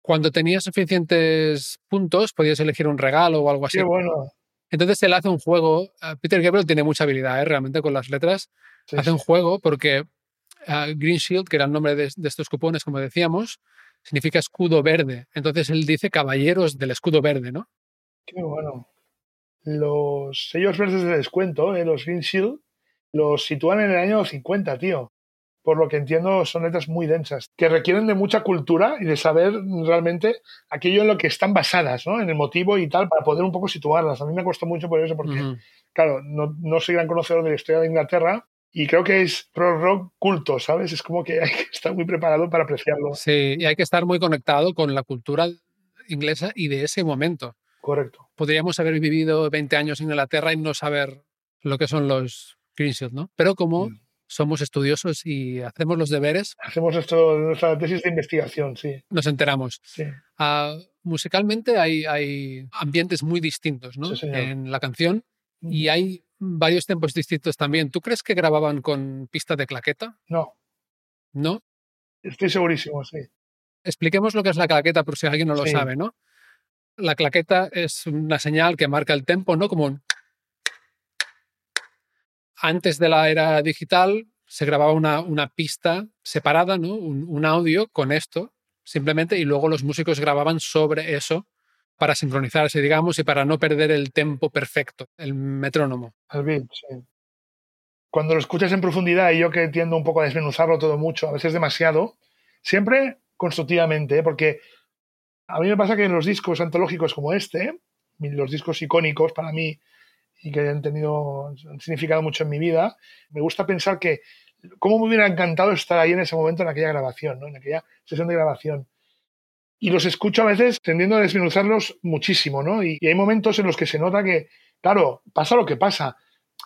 [SPEAKER 1] Cuando tenías suficientes puntos, podías elegir un regalo o algo así.
[SPEAKER 3] Qué bueno.
[SPEAKER 1] Entonces él hace un juego. eh, Peter Gabriel tiene mucha habilidad ¿eh? realmente con las letras.
[SPEAKER 3] Sí,
[SPEAKER 1] hace un juego porque ah, Green Shield, que era el nombre de, de estos cupones, como decíamos, significa escudo verde. Entonces él dice caballeros del escudo verde, ¿no?
[SPEAKER 3] Qué bueno. Los sellos verdes de descuento, eh, los Green Shield, los sitúan en el año 50, tío. Por lo que entiendo, son letras muy densas, que requieren de mucha cultura y de saber realmente aquello en lo que están basadas, ¿no? En el motivo y tal, para poder un poco situarlas. A mí me costó mucho por eso, porque,
[SPEAKER 1] Ujú.
[SPEAKER 3] claro, no, no soy gran conocedor de la historia de Inglaterra y creo que es pro rock culto, ¿sabes? Es como que hay que estar muy preparado para apreciarlo.
[SPEAKER 1] Sí, y hay que estar muy conectado con la cultura inglesa y de ese momento.
[SPEAKER 3] Correcto.
[SPEAKER 1] Podríamos haber vivido 20 años en Inglaterra y no saber lo que son los Green Shield, ¿no? Pero como
[SPEAKER 3] Mm.
[SPEAKER 1] Somos estudiosos y hacemos los deberes,
[SPEAKER 3] Hacemos esto, nuestra tesis de investigación, sí.
[SPEAKER 1] nos enteramos.
[SPEAKER 3] sí.
[SPEAKER 1] Ah, musicalmente hay, hay ambientes muy distintos ¿no?
[SPEAKER 3] Sí,
[SPEAKER 1] en la canción y hay varios tempos distintos también. ¿Tú crees que grababan con pista de claqueta?
[SPEAKER 3] No,
[SPEAKER 1] ¿No?
[SPEAKER 3] estoy segurísimo, sí.
[SPEAKER 1] Expliquemos lo que es la claqueta por si alguien no lo
[SPEAKER 3] Sí.
[SPEAKER 1] sabe, ¿no? La claqueta es una señal que marca el tempo, ¿no? Como un... Antes de la era digital se grababa una, una pista separada, ¿no? Un, audio con esto, simplemente, y luego los músicos grababan sobre eso para sincronizarse, digamos, y para no perder el tempo perfecto, el metrónomo.
[SPEAKER 3] El beat, sí. Cuando lo escuchas en profundidad, y yo que tiendo un poco a desmenuzarlo todo mucho, a veces demasiado, siempre constructivamente, ¿eh? porque a mí me pasa que en los discos antológicos como este, los discos icónicos para mí y que han tenido, han significado mucho en mi vida, me gusta pensar que cómo me hubiera encantado estar ahí en ese momento, en aquella grabación, ¿no? en aquella sesión de grabación. Y los escucho a veces tendiendo a desmenuzarlos muchísimo, ¿no? Y, hay momentos en los que se nota que, claro, pasa lo que pasa.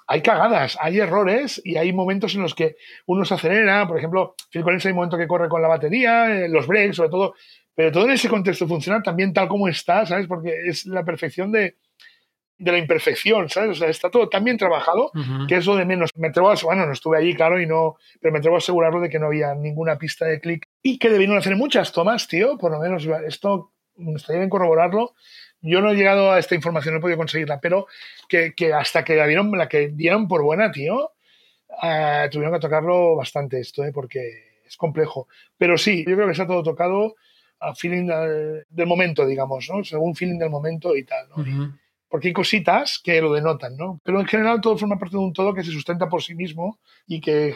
[SPEAKER 3] Hay cagadas, hay errores y hay momentos en los que uno se acelera. Por ejemplo, Phil Collins hay un momento que corre con la batería, eh, los breaks, sobre todo. Pero todo en ese contexto funciona también tal como está, ¿sabes? Porque es la perfección de, de la imperfección, ¿sabes? O sea, está todo tan bien trabajado que es lo de menos. Me atrevo a, bueno, no estuve allí, claro, y no, pero me atrevo a asegurarlo de que no había ninguna pista de clic y que debieron hacer muchas tomas, tío, por lo menos esto estaría bien corroborarlo. Yo no he llegado a esta información, no he podido conseguirla, pero que, que hasta que la dieron, la que dieron por buena, tío, eh, tuvieron que tocarlo bastante esto, ¿eh? porque es complejo. Pero sí, yo creo que está todo tocado a feeling del momento, digamos, ¿no? Según feeling del momento y tal, ¿no? Porque hay cositas que lo denotan, ¿no? Pero en general todo forma parte de un todo que se sustenta por sí mismo y que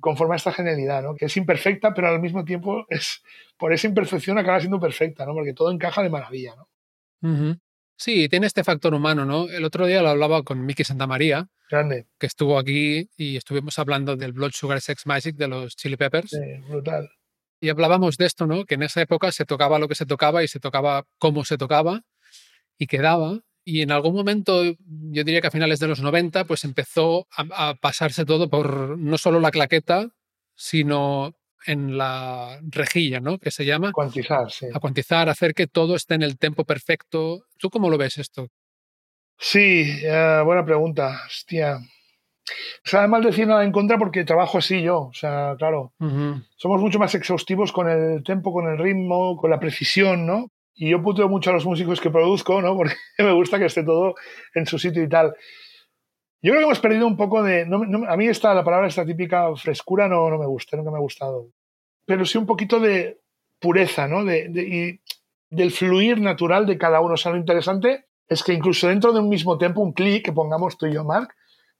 [SPEAKER 3] conforma esta genialidad, ¿no? Que es imperfecta, pero al mismo tiempo es por esa imperfección acaba siendo perfecta, ¿no? Porque todo encaja de maravilla, ¿no?
[SPEAKER 1] Sí, tiene este factor humano, ¿no? El otro día lo hablaba con Miki Santamaría,
[SPEAKER 3] Grande,
[SPEAKER 1] que estuvo aquí y estuvimos hablando del Blood Sugar Sex Magic de los Chili Peppers.
[SPEAKER 3] sí, brutal.
[SPEAKER 1] Y hablábamos de esto, ¿no? Que en esa época se tocaba lo que se tocaba y se tocaba cómo se tocaba y quedaba. Y en algún momento, yo diría que a finales de los 90, pues empezó a, a pasarse todo por no solo la claqueta, sino en la rejilla, ¿no? Que se llama.
[SPEAKER 3] Cuantizar, sí.
[SPEAKER 1] A cuantizar, hacer que todo esté en el tempo perfecto. ¿Tú cómo lo ves esto?
[SPEAKER 3] Sí, eh, buena pregunta. Hostia. Sabe mal decir nada en contra porque trabajo así yo. O sea, claro, somos mucho más exhaustivos con el tempo, con el ritmo, con la precisión, ¿no? Y yo puteo mucho a los músicos que produzco, ¿no? Porque me gusta que esté todo en su sitio y tal. Yo creo que hemos perdido un poco de... no- no- a mí esta, la palabra esta típica frescura no, no me gusta, nunca me ha gustado. Pero sí un poquito de pureza, ¿no? De, de- y del fluir natural de cada uno. O sea, lo interesante es que incluso dentro de un mismo tempo, un clic que pongamos tú y yo, Mark,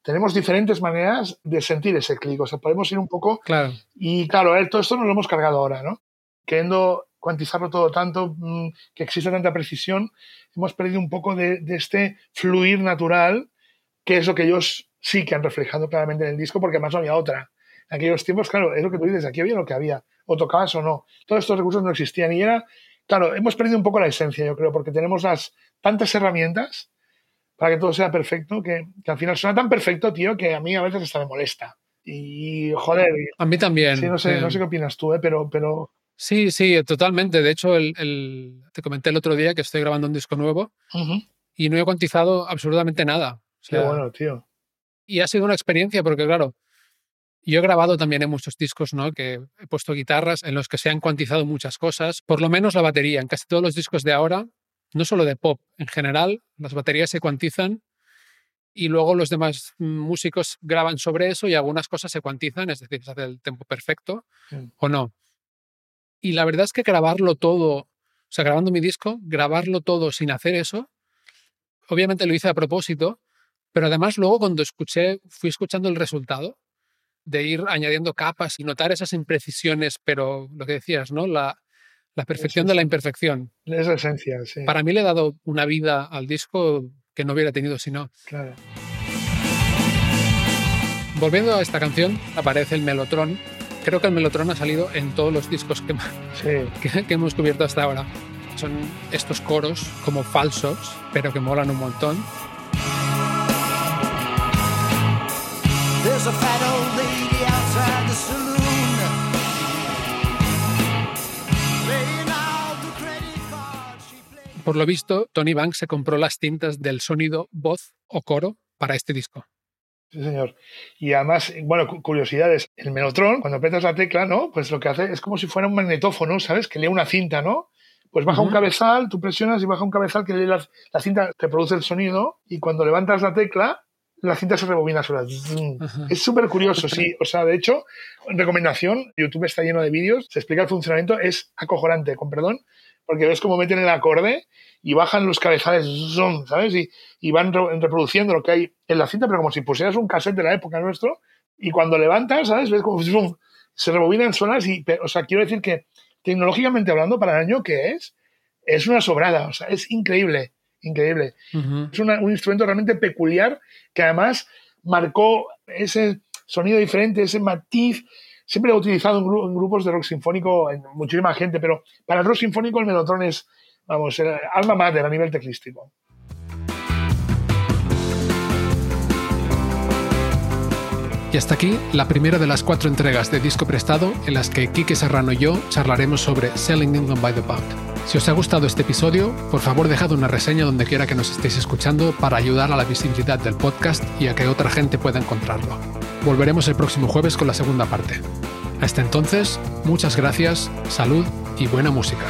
[SPEAKER 3] tenemos diferentes maneras de sentir ese clic. O sea, podemos ir un poco.
[SPEAKER 1] Claro.
[SPEAKER 3] Y claro, todo esto nos lo hemos cargado ahora, ¿no? Queriendo cuantizarlo todo tanto, mm, que existe tanta precisión, hemos perdido un poco de, de, este fluir natural, que es lo que ellos sí que han reflejado claramente en el disco, porque además no había otra. En aquellos tiempos, claro, es lo que tú dices, aquí había lo que había, o tocabas o no. Todos estos recursos no existían y era, claro, hemos perdido un poco la esencia, yo creo, porque tenemos las tantas herramientas para que todo sea perfecto, que, que, al final suena tan perfecto, tío, que a mí a veces hasta me molesta. Y, joder.
[SPEAKER 1] A mí también.
[SPEAKER 3] Sí, no sé, no sé qué opinas tú, ¿eh? pero, pero...
[SPEAKER 1] Sí, sí, totalmente. De hecho, el, el, te comenté el otro día que estoy grabando un disco nuevo
[SPEAKER 3] Uh -huh.
[SPEAKER 1] y no he cuantizado absolutamente nada. O sea,
[SPEAKER 3] Qué bueno, tío.
[SPEAKER 1] Y ha sido una experiencia porque, claro, yo he grabado también en muchos discos, ¿no? Que he puesto guitarras en los que se han cuantizado muchas cosas, por lo menos la batería. En casi todos los discos de ahora, no solo de pop, en general, las baterías se cuantizan y luego los demás músicos graban sobre eso y algunas cosas se cuantizan, es decir, se hace el tempo perfecto
[SPEAKER 3] Sí.
[SPEAKER 1] o no. Y la verdad es que grabarlo todo, o sea, grabando mi disco, grabarlo todo sin hacer eso, obviamente lo hice a propósito, pero además luego cuando escuché, fui escuchando el resultado de ir añadiendo capas y notar esas imprecisiones, pero lo que decías, ¿no? La, la perfección de la imperfección.
[SPEAKER 3] Es la esencia, sí.
[SPEAKER 1] Para mí le he dado una vida al disco que no hubiera tenido si no.
[SPEAKER 3] Claro.
[SPEAKER 1] Volviendo a esta canción, aparece el Melotron. Creo que el Melotron ha salido en todos los discos que,
[SPEAKER 3] Sí.
[SPEAKER 1] que- que hemos cubierto hasta ahora. Son estos coros como falsos, pero que molan un montón.
[SPEAKER 2] There's a fat old lady outside the saloon. Laying out the credit card she played.
[SPEAKER 1] Por lo visto, Tony Banks se compró las tintas del sonido voz o coro para este disco.
[SPEAKER 3] Sí, señor. Y además, bueno, cu- curiosidades. El Melotron, cuando apretas la tecla, ¿no? Pues lo que hace es como si fuera un magnetófono, ¿sabes? Que lee una cinta, ¿no? Pues baja un cabezal, tú presionas y baja un cabezal que lee la, la cinta, te produce el sonido y cuando levantas la tecla, la cinta se rebobina sola. Es súper curioso, sí. O sea, de hecho, recomendación, YouTube está lleno de vídeos, se explica el funcionamiento, es acojonante, con perdón, porque ves cómo meten el acorde y bajan los cabezales, ¿sabes? Y, y van re- reproduciendo lo que hay en la cinta, pero como si pusieras un cassette de la época nuestro, y cuando levantas, ¿sabes? Ves como zoom, se rebobinan solas y, o sea, quiero decir que tecnológicamente hablando, para el año que es, es una sobrada, o sea, es increíble, increíble.
[SPEAKER 1] Ujú.
[SPEAKER 3] Es una- un instrumento realmente peculiar que además marcó ese sonido diferente, ese matiz. Siempre lo he utilizado en, gru- en grupos de rock sinfónico, muchísima gente, pero para el rock sinfónico el Melotron es, vamos, el alma mater a nivel teclístico.
[SPEAKER 1] Y hasta aquí la primera de las cuatro entregas de Disco Prestado en las que Quique Serrano y yo charlaremos sobre Selling England by the Pound. Si os ha gustado este episodio, por favor dejad una reseña donde quiera que nos estéis escuchando para ayudar a la visibilidad del podcast y a que otra gente pueda encontrarlo. Volveremos el próximo jueves con la segunda parte. Hasta entonces, muchas gracias, salud y buena música.